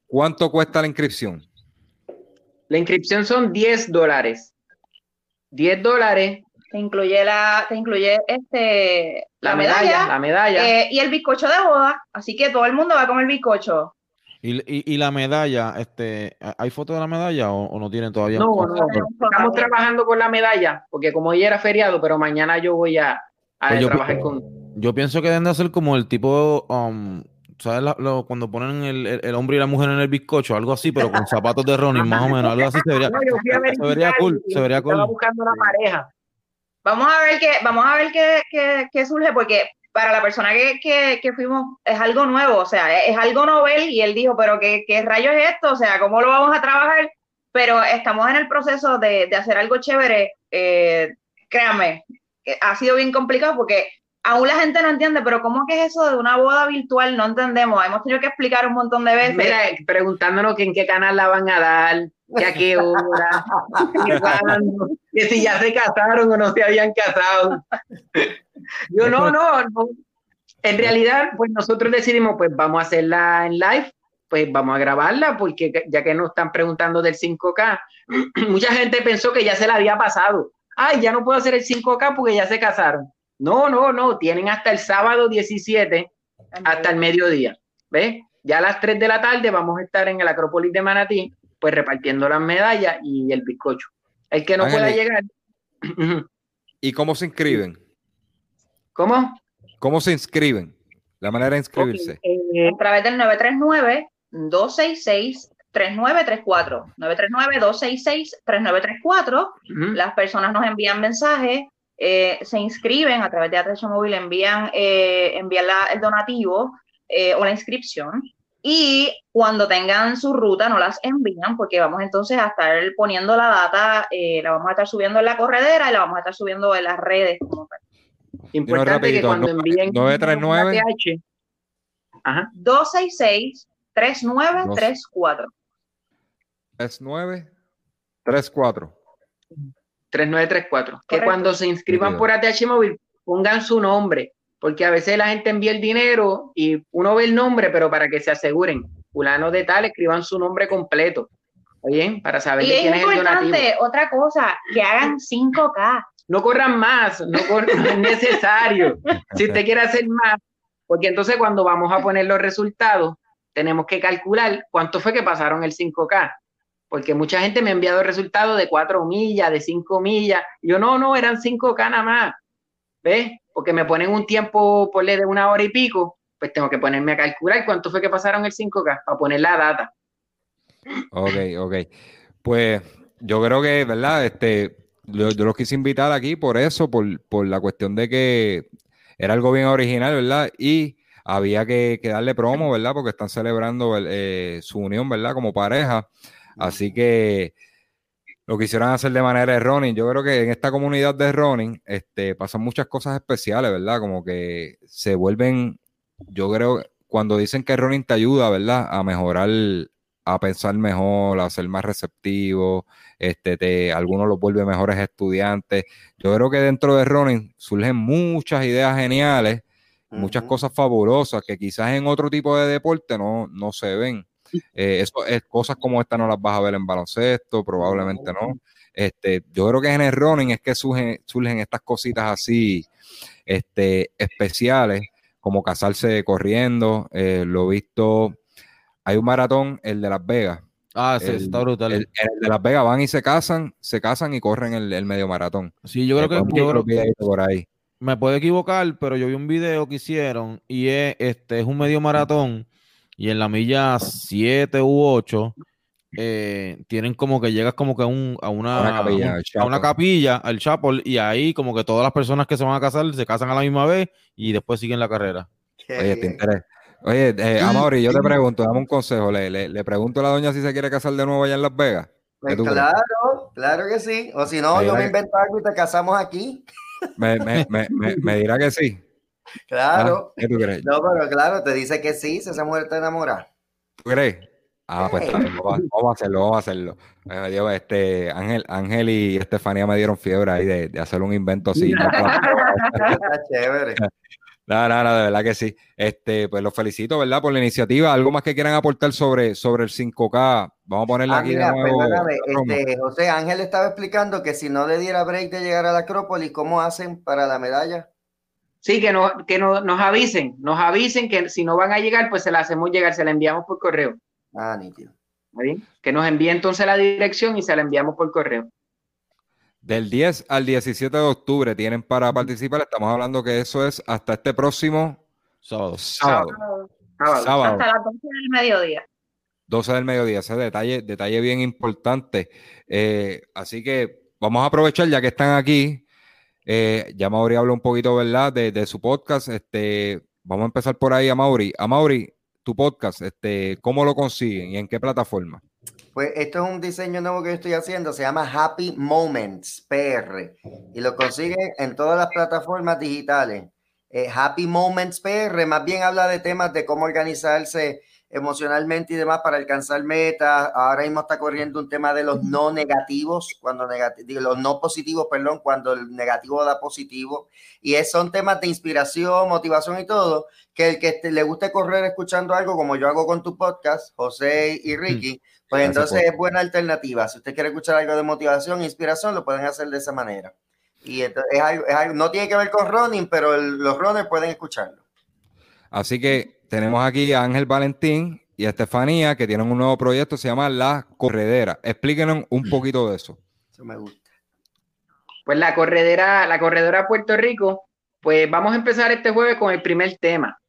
¿Cuánto cuesta la inscripción? La inscripción son 10 dólares. 10 dólares. Te incluye la, te incluye este la, medalla, la medalla. Eh, y el bizcocho de boda. Así que todo el mundo va con el bizcocho. Y, y, la medalla, este, ¿hay foto de la medalla o, no tienen todavía? No, no, estamos trabajando con la medalla, porque como hoy era feriado, pero mañana yo voy a, pues trabajar con. Yo pienso que deben de ser como el tipo, um, ¿sabes? cuando ponen el, hombre y la mujer en el bizcocho, algo así, pero con zapatos de Ronnie, más o menos, algo así se vería, se vería cool, se vería cool. buscando una pareja. Vamos a ver qué, vamos a ver qué, qué, qué surge, porque para la persona que, fuimos es algo nuevo, o sea, es, algo novel y él dijo, pero ¿qué, ¿qué rayos es esto? O sea, ¿cómo lo vamos a trabajar? Pero estamos en el proceso de, hacer algo chévere. Eh, créanme, ha sido bien complicado porque aún la gente no entiende, pero ¿cómo que es eso de una boda virtual? No entendemos. Hemos tenido que explicar un montón de veces. Mira, preguntándonos que en qué canal la van a dar, que a qué hora, que si ya se casaron o no se habían casado. Yo no, no, no. En realidad, pues nosotros decidimos, pues vamos a hacerla en live, pues vamos a grabarla, porque ya que nos están preguntando del 5K, mucha gente pensó que ya se la había pasado. Ay, ya no puedo hacer el 5K porque ya se casaron. No, no, no, tienen hasta el sábado 17, hasta el mediodía. ¿Ves? Ya a las 3 de la tarde vamos a estar en el Acrópolis de Manatí pues repartiendo las medallas y el bizcocho. El que no pueda llegar. ¿Y cómo se inscriben? ¿Cómo? ¿Cómo se inscriben? La manera de inscribirse. Eh, a través del 939-266-3934. 939-266-3934. Las personas nos envían mensajes, eh, se inscriben a través de Atención Móvil, envían, eh, envían el donativo o la inscripción y cuando tengan su ruta no las envían porque vamos entonces a estar poniendo la data, eh, la vamos a estar subiendo en la corredera y la vamos a estar subiendo en las redes. Importante que cuando envíen 939 Ajá. 266 3934 3934 3934 que cuando se inscriban por ATH móvil pongan su nombre porque a veces la gente envía el dinero y uno ve el nombre, pero para que se aseguren, fulano de tal, escriban su nombre completo. Bien, para saber y quién es, el donativo. Otra cosa, que hagan 5K. No corran más, no, es necesario. si usted quiere hacer más, porque entonces cuando vamos a poner los resultados, tenemos que calcular cuánto fue que pasaron el 5K. Porque mucha gente me ha enviado resultados de 4 millas, de 5 millas. Yo no, no, eran 5K nada más. ¿Ves? porque me ponen un tiempo, por de una hora y pico, pues tengo que ponerme a calcular cuánto fue que pasaron el 5K para poner la data. Ok, ok. Pues yo creo que, ¿verdad? Este, yo, los quise invitar aquí por eso, por, la cuestión de que era algo bien original, ¿verdad? Y había que, darle promo, ¿verdad? Porque están celebrando eh, su unión, ¿verdad? Como pareja. Así que lo quisieran hacer de manera de running. Yo creo que en esta comunidad de running este, pasan muchas cosas especiales, ¿verdad? Como que se vuelven, yo creo, cuando dicen que running te ayuda, ¿verdad? A mejorar, a pensar mejor, a ser más receptivo, este, te, algunos los vuelve mejores estudiantes. Yo creo que dentro de running surgen muchas ideas geniales, muchas cosas fabulosas que quizás en otro tipo de deporte no, no se ven. Eh, eso es cosas como esta no las vas a ver en baloncesto, probablemente no. Este, yo creo que en el running es que surgen, surgen estas cositas así, este, especiales, como casarse corriendo. Eh, lo he visto. Hay un maratón, el de Las Vegas. Ah, sí, está brutal. El, de Las Vegas van y se casan, se casan y corren el, medio maratón. Sí, yo creo que, yo creo que por ahí. Me puedo equivocar, pero yo vi un video que hicieron y es, este, es un medio maratón y en la milla 7 u 8 eh, tienen como que llegas como que a, un, a una, capilla, a una capilla, al chapel, y ahí como que todas las personas que se van a casar se casan a la misma vez y después siguen la carrera. Oye, te interesa. Oye, eh, yo te pregunto, dame un consejo. Le, le, pregunto a la doña si se quiere casar de nuevo allá en Las Vegas. Pues claro, claro que sí. O si no, yo me invento algo y te casamos aquí. Me, me, me, me dirá que sí. Claro. Ah, no, pero claro, te dice que sí, si esa mujer te enamora. ¿Tú crees? Ah, pues vamos a hacerlo, vamos a hacerlo. este, Ángel, Ángel y Estefanía me dieron fiebre ahí de, hacer un invento así. Está chévere. No, no, no, de verdad que sí. Este, pues los felicito, ¿verdad? Por la iniciativa. ¿Algo más que quieran aportar sobre, sobre el 5K? Vamos a ponerle ah, aquí de nuevo. Este, José Ángel estaba explicando que si no le diera break de llegar a la Acrópolis, ¿cómo hacen para la medalla? Sí, que, no, que no, nos avisen, nos avisen que si no van a llegar, pues se la hacemos llegar, se la enviamos por correo. Ah, nítido. Que nos envíe entonces la dirección y se la enviamos por correo. Del 10 al 17 de octubre tienen para participar. Estamos hablando que eso es hasta este próximo sábado. Sábado. sábado. Hasta las 12 del mediodía. 12 del mediodía, ese detalle, detalle bien importante. Eh, así que vamos a aprovechar ya que están aquí eh, ya Mauri habló un poquito, ¿verdad? De, su podcast. Este, vamos a empezar por ahí a Mauri. A Mauri, tu podcast, este, ¿cómo lo consiguen y en qué plataforma? Pues esto es un diseño nuevo que yo estoy haciendo, se llama Happy Moments PR y lo consiguen en todas las plataformas digitales. Eh, Happy Moments PR más bien habla de temas de cómo organizarse emocionalmente y demás para alcanzar metas. Ahora mismo está corriendo un tema de los no negativos, cuando negativo, los no positivos, perdón, cuando el negativo da positivo. Y es, son temas de inspiración, motivación y todo, que el que le guste correr escuchando algo, como yo hago con tu podcast, José y Ricky, pues entonces es buena alternativa. Si usted quiere escuchar algo de motivación, inspiración, lo pueden hacer de esa manera. Y entonces es algo, es algo no tiene que ver con running, pero los runners pueden escucharlo. Así que tenemos aquí a Ángel Valentín y Estefanía, que tienen un nuevo proyecto, se llama La Corredera. Explíquenos un poquito de eso. Eso me gusta. Pues la corredera, la corredora Puerto Rico, pues vamos a empezar este jueves con el primer tema.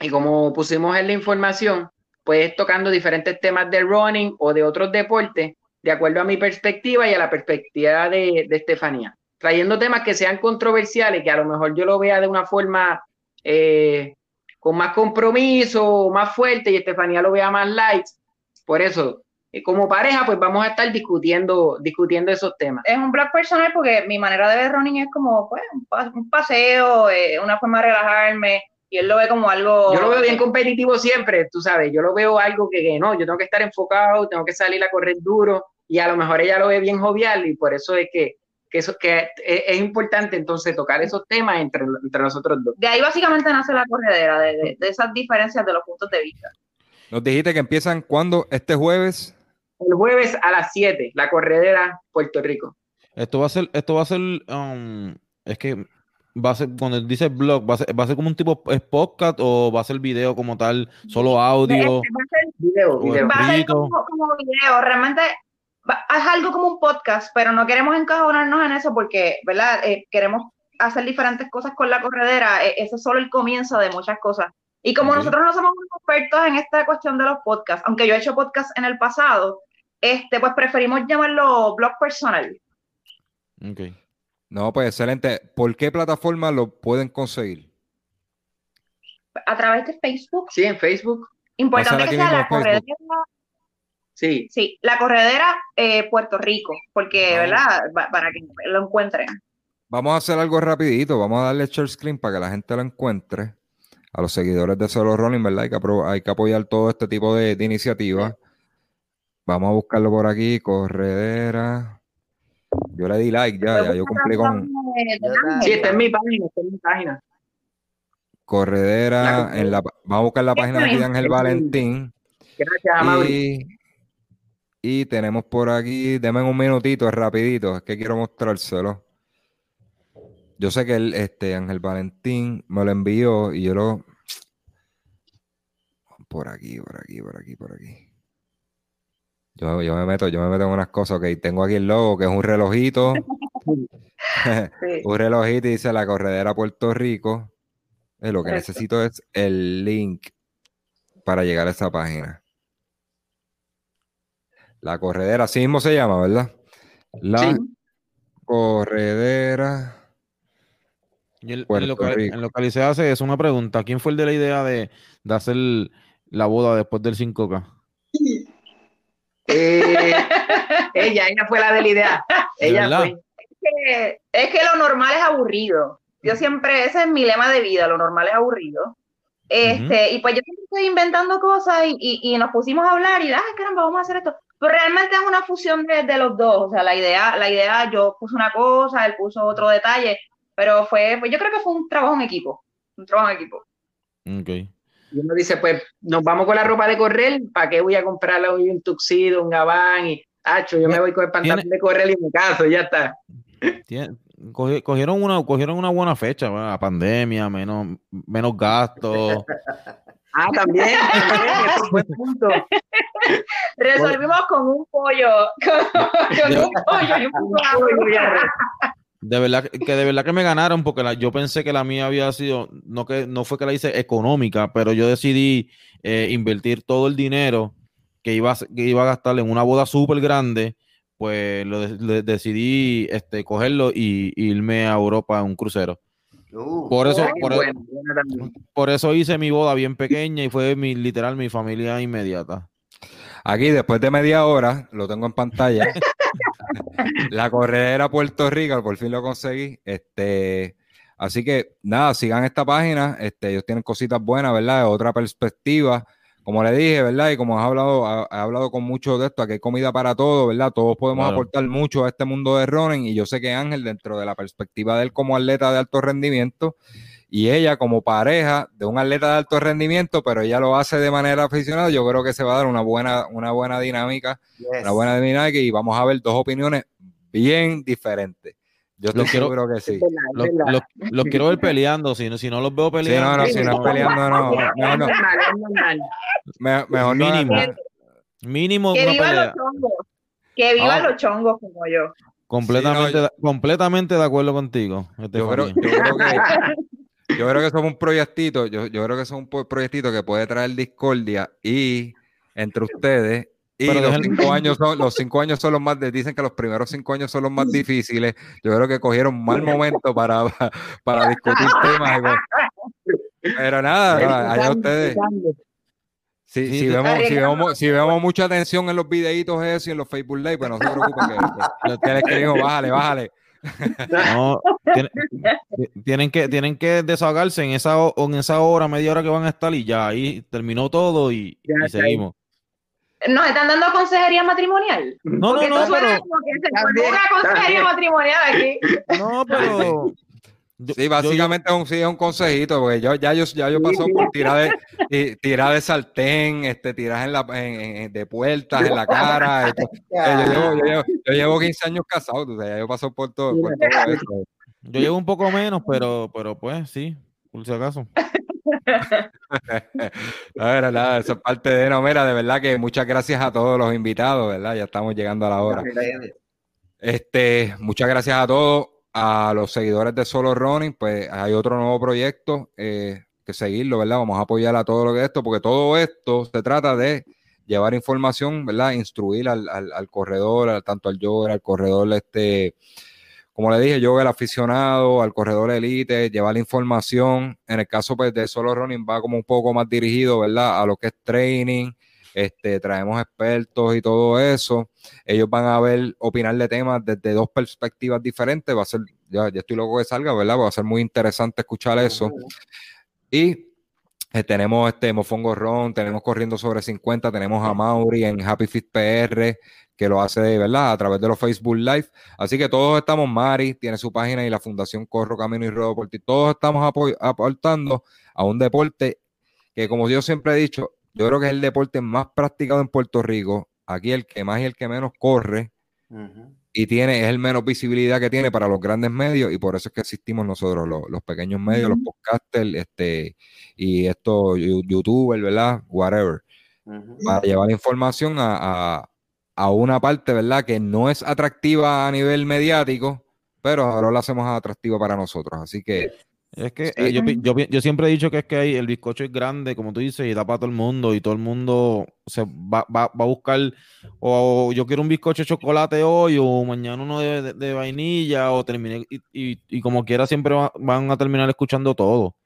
Y como pusimos en la información, pues tocando diferentes temas de running o de otros deportes, de acuerdo a mi perspectiva y a la perspectiva de, Estefanía. Trayendo temas que sean controversiales, que a lo mejor yo lo vea de una forma eh, con más compromiso, más fuerte, y Estefanía lo vea más light. Por eso, eh, como pareja, pues vamos a estar discutiendo, discutiendo esos temas. Es un blog personal porque mi manera de ver running es como pues, un paseo, eh, una forma de relajarme, y él lo ve como algo... Yo lo veo bien competitivo siempre, tú sabes, yo lo veo algo que, no, yo tengo que estar enfocado, tengo que salir a correr duro, y a lo mejor ella lo ve bien jovial, y por eso es que, que eso, que es, importante entonces tocar esos temas entre, entre nosotros dos. De ahí básicamente nace la corredera, de, de, esas diferencias de los puntos de vista. Nos dijiste que empiezan cuando este jueves. El jueves a las 7, la corredera Puerto Rico. Esto va a ser, esto va a ser, um, es que va a ser, cuando dice blog, va a ser, va a ser como un tipo es podcast o va a ser video como tal, solo audio. va a ser video, Va a ser como, video, realmente es algo como un podcast, pero no queremos encajonarnos en eso porque, ¿verdad? Eh, queremos hacer diferentes cosas con la corredera, e, ese es solo el comienzo de muchas cosas. Y como nosotros no somos expertos en esta cuestión de los podcasts, aunque yo he hecho podcasts en el pasado, este, pues preferimos llamarlo blog personal. Ok. No, pues excelente. ¿Por qué plataforma lo pueden conseguir? A través de Facebook. Sí, en Facebook. Importante que sea la corredera. Sí. Sí, la corredera eh, Puerto Rico, porque, ¿verdad? Para que lo encuentren. Vamos a hacer algo rapidito. Vamos a darle share screen para que la gente lo encuentre. A los seguidores de Solo Rolling, ¿verdad? Hay que, hay que apoyar todo este tipo de, de iniciativas. Vamos a buscarlo por aquí. Corredera. Yo le di like ya, ya yo cumplí con. Sí, está en mi página, está en mi página. Corredera, en la, vamos a buscar la página de Ángel Valentín. Gracias, Amaury. Y, tenemos por aquí, denme un minutito, rapidito, es que quiero mostrárselo. Yo sé que él, este, Ángel Valentín me lo envió y yo lo. Por aquí, por aquí, por aquí, por aquí. Yo, yo, me meto, yo me meto en unas cosas, ok, tengo aquí el logo que es un relojito, un relojito y dice la corredera Puerto Rico. Eh, lo que necesito es el link para llegar a esa página. La corredera, así mismo se llama, ¿verdad? La corredera. Y el, en, lo que, se hace es una pregunta. ¿Quién fue el de la idea de, de hacer la boda después del 5K? Eh, ella, ella fue la de la idea. Ella fue. Es que, lo normal es aburrido. Yo siempre, ese es mi lema de vida, lo normal es aburrido. Este, Y pues yo estoy inventando cosas y, y, nos pusimos a hablar y, ah, caramba, vamos a hacer esto. Pero realmente es una fusión de, de, los dos. O sea, la idea, la idea, yo puse una cosa, él puso otro detalle, pero fue, pues yo creo que fue un trabajo en equipo. Un trabajo en equipo. Ok. Y uno dice, pues nos vamos con la ropa de correr, ¿para qué voy a comprarle hoy un tuxido, un gabán? Y, hacho, yo me voy con el pantalón de correr y me caso, ya está. Cogieron una, cogieron una buena fecha, la pandemia, menos, menos gastos. ah, también, también, buen punto. Resolvimos con un pollo, con, un pollo y un pollo. De verdad que de verdad que me ganaron porque yo pensé que la mía había sido, no que no fue que la hice económica, pero yo decidí eh, invertir todo el dinero que iba, que iba a gastar en una boda súper grande, pues lo decidí este, cogerlo y, irme a Europa en un crucero. Uh, por eso, por, e por, eso hice mi boda bien pequeña y fue mi literal mi familia inmediata. Aquí, después de media hora, lo tengo en pantalla. la corredera Puerto Rico, por fin lo conseguí. Este, así que nada, sigan esta página. Este, ellos tienen cositas buenas, ¿verdad? De otra perspectiva. Como le dije, ¿verdad? Y como has hablado, he hablado con mucho de esto, aquí hay comida para todo, ¿verdad? Todos podemos aportar mucho a este mundo de running. Y yo sé que Ángel, dentro de la perspectiva de él como atleta de alto rendimiento, y ella como pareja de un atleta de alto rendimiento, pero ella lo hace de manera aficionada, yo creo que se va a dar una buena, una buena dinámica, una buena dinámica y vamos a ver dos opiniones bien diferentes. Yo estoy seguro que sí. Los, quiero ver peleando, si no, si no los veo peleando. Sí, no, no, si no peleando, no. no, no. mejor mínimo. mínimo que vivan los chongos. Que vivan los chongos como yo. Completamente, completamente de acuerdo contigo. Yo creo, yo creo, que yo creo que somos un proyectito, yo, yo creo que son un proyectito que puede traer discordia y entre ustedes y los cinco, años son, los cinco años son los más, dicen que los primeros cinco años son los más difíciles. Yo creo que cogieron mal momento para, para discutir temas. Pero nada, allá ustedes. Si, si, vemos, si, vemos, si vemos mucha atención en los videitos eso y en los Facebook Live, pues no se preocupen que, que, que les bájale, bájale. No, tienen, que, tienen que desahogarse en esa, en esa hora, media hora que van a estar y ya ahí terminó todo y, y seguimos. ¿Nos están dando consejería matrimonial? No, no, no, pero... una consejería matrimonial aquí. No, pero... sí, básicamente es, un, sí, es un consejito, porque yo ya yo, ya yo paso por tirar de, tirar de sartén, este, tirar en la, en, de puertas en la cara. Esto, yo, llevo, yo, llevo, yo, llevo, 15 años casado, o sea, ya yo paso por todo, por todo eso. Yo llevo un poco menos, pero, pero pues sí, por si acaso. no, era nada, eso es parte de no, mira, de verdad que muchas gracias a todos los invitados, ¿verdad? Ya estamos llegando a la hora. Este, muchas gracias a todos, a los seguidores de Solo Running, pues hay otro nuevo proyecto eh, que seguirlo, ¿verdad? Vamos a apoyar a todo lo que es esto, porque todo esto se trata de llevar información, ¿verdad? Instruir al, al, corredor, tanto al yo, al corredor este como le dije, yo el aficionado, al corredor elite, llevar la información. En el caso pues, de solo running va como un poco más dirigido, ¿verdad? A lo que es training. Este, traemos expertos y todo eso. Ellos van a ver, opinar de temas desde dos perspectivas diferentes. Va a ser, ya, ya estoy loco que salga, ¿verdad? Va a ser muy interesante escuchar eso. Y eh, tenemos este Mofongo Ron, tenemos corriendo sobre 50, tenemos a Mauri en Happy Fit PR, que lo hace, ¿verdad? A través de los Facebook Live. Así que todos estamos, Mari tiene su página y la Fundación Corro, Camino y Ruedo por ti. Todos estamos aportando a un deporte que, como yo siempre he dicho, yo creo que es el deporte más practicado en Puerto Rico. Aquí el que más y el que menos corre y tiene, es el menos visibilidad que tiene para los grandes medios y por eso es que existimos nosotros, los, pequeños medios, los podcasters, este, y estos youtubers, ¿verdad? Whatever. Para llevar información a, una parte, ¿verdad? Que no es atractiva a nivel mediático, pero ahora lo hacemos atractivo para nosotros. Así que es que eh, yo, siempre he dicho que es que hay, el bizcocho es grande, como tú dices, y da para todo el mundo, y todo el mundo se va, va, a buscar, o yo quiero un bizcocho de chocolate hoy, o mañana uno de, vainilla, o terminé, y, como quiera siempre van a terminar escuchando todo.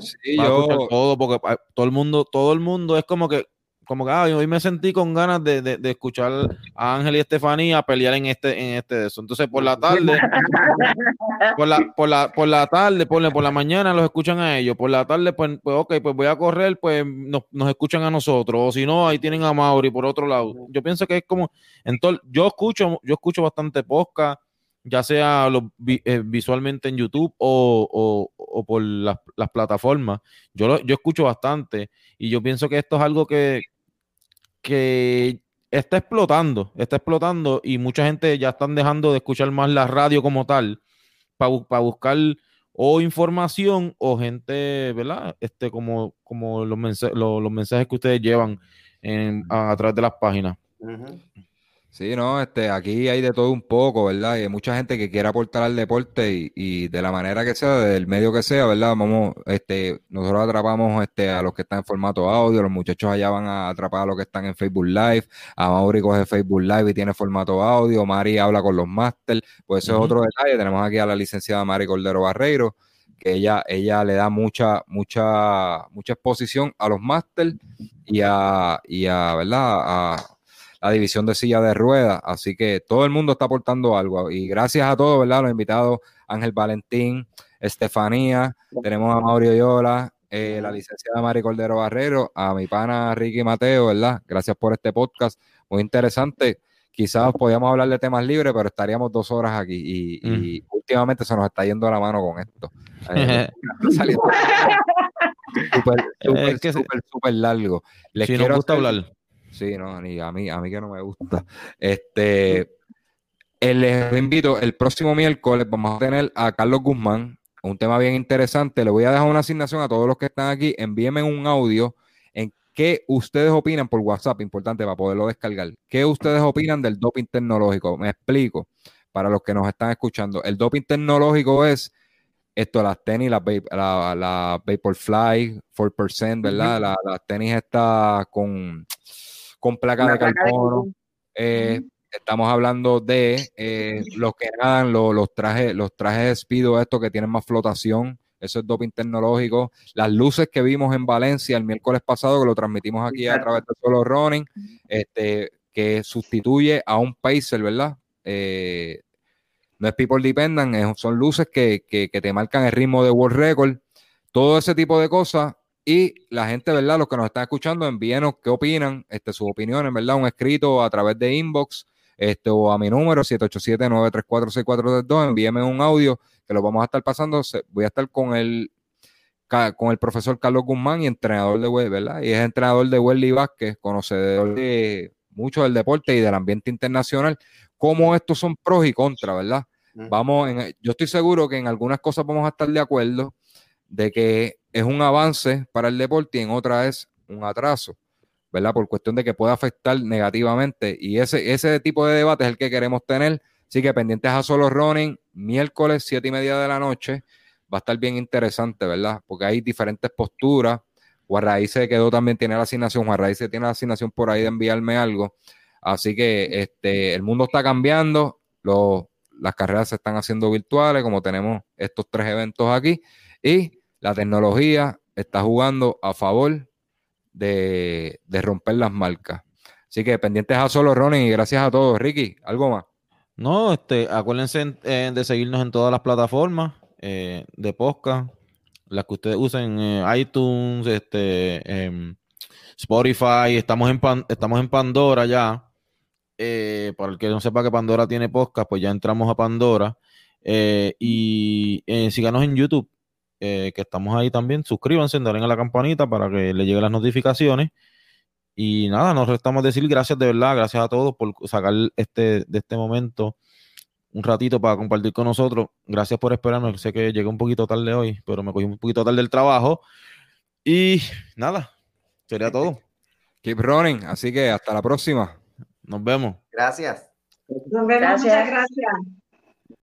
Sí, yo... todo, porque ah, todo el mundo, todo el mundo es como que como que ah, hoy me sentí con ganas de, de, escuchar a Ángel y Estefanía pelear en este, en este de eso. Entonces por la tarde, por la, por la, por la tarde, por, por la mañana los escuchan a ellos, por la tarde, pues, pues ok, pues voy a correr, pues nos, nos escuchan a nosotros, o si no, ahí tienen a Mauri por otro lado. Yo pienso que es como, entonces, yo escucho, yo escucho bastante podcast, ya sea eh, visualmente en YouTube o, o, o por las, las, plataformas. Yo, lo, yo escucho bastante y yo pienso que esto es algo que, que está explotando, está explotando y mucha gente ya están dejando de escuchar más la radio como tal para buscar o información o gente, ¿verdad? Este, como, como los, mensajes, los, mensajes que ustedes llevan a, través de las páginas. Sí, no, este, aquí hay de todo un poco, ¿verdad? Y hay mucha gente que quiere aportar al deporte y, de la manera que sea, del medio que sea, ¿verdad? Vamos, este, nosotros atrapamos este, a los que están en formato audio, los muchachos allá van a atrapar a los que están en Facebook Live, a Mauri coge Facebook Live y tiene formato audio, Mari habla con los máster, pues eso es otro detalle, tenemos aquí a la licenciada Mari Cordero Barreiro, que ella, ella le da mucha, mucha, mucha exposición a los máster y a, y a, ¿verdad? A, la división de silla de ruedas. Así que todo el mundo está aportando algo. Y gracias a todos, ¿verdad? Los invitados, Ángel Valentín, Estefanía, tenemos a Mauricio Yola, eh, la licenciada Mari Cordero Barrero, a mi pana Ricky Mateo, ¿verdad? Gracias por este podcast. Muy interesante. Quizás podíamos hablar de temas libres, pero estaríamos dos horas aquí. Y, mm. últimamente se nos está yendo la mano con esto. Súper, súper, súper, largo. Les si quiero gusta hablar. Sí, no, ni a mí, a mí que no me gusta. Este, les invito, el próximo miércoles vamos a tener a Carlos Guzmán, un tema bien interesante. Le voy a dejar una asignación a todos los que están aquí. Envíenme un audio en ¿Qué ustedes opinan por WhatsApp? Importante para poderlo descargar. ¿Qué ustedes opinan del doping tecnológico? Me explico para los que nos están escuchando. El doping tecnológico es esto, las tenis, las la, la Vaporfly 4%, ¿verdad? las tenis está con, con placa de carbono. Eh, estamos hablando de eh, los que nadan, los, trajes, los trajes de speedo, estos que tienen más flotación. Eso es doping tecnológico. Las luces que vimos en Valencia el miércoles pasado, que lo transmitimos aquí a través de Solo Running, este, que sustituye a un Pacer, ¿verdad? Eh, no es people dependent, son luces que, te marcan el ritmo de World Record, todo ese tipo de cosas. Y la gente, ¿verdad? Los que nos están escuchando, envíenos qué opinan, este, sus opiniones, ¿verdad? Un escrito a través de inbox este, o a mi número 787-934-6432, envíeme un audio que lo vamos a estar pasando. Voy a estar con el, con el profesor Carlos Guzmán y entrenador de web, ¿verdad? Y es entrenador de Welly Vázquez, conocedor de mucho del deporte y del ambiente internacional, cómo estos son pros y contras, ¿verdad? Vamos, en, yo estoy seguro que en algunas cosas vamos a estar de acuerdo de que es un avance para el deporte y en otras es un atraso. ¿verdad? Por cuestión de que pueda afectar negativamente. Y ese, ese tipo de debate es el que queremos tener. Así que pendientes a solo running, miércoles, siete y media de la noche. Va a estar bien interesante, ¿verdad? Porque hay diferentes posturas. Juan se quedó también, tiene la asignación. Juan se tiene la asignación por ahí de enviarme algo. Así que este, el mundo está cambiando. las carreras se están haciendo virtuales, como tenemos estos tres eventos aquí. Y la tecnología está jugando a favor de, romper las marcas. Así que pendientes a solo Ronnie y gracias a todos. Ricky, ¿algo más? No, este, acuérdense de seguirnos en todas las plataformas eh, de podcast, las que ustedes usen, eh, iTunes, este, em, Spotify, estamos en, estamos en Pandora ya. Eh, para el que no sepa que Pandora tiene podcast, pues ya entramos a Pandora. y síganos en YouTube. Eh, que estamos ahí también. Suscríbanse, denle a la campanita para que le lleguen las notificaciones. Y nada, nos restamos decir gracias de verdad, gracias a todos por sacar este, de este momento un ratito para compartir con nosotros. Gracias por esperarme. Sé que llegué un poquito tarde hoy, pero me cogí un poquito tarde del trabajo. Y nada, sería todo. Keep running. Así que hasta la próxima. Nos vemos. Gracias. Nos vemos. Muchas gracias.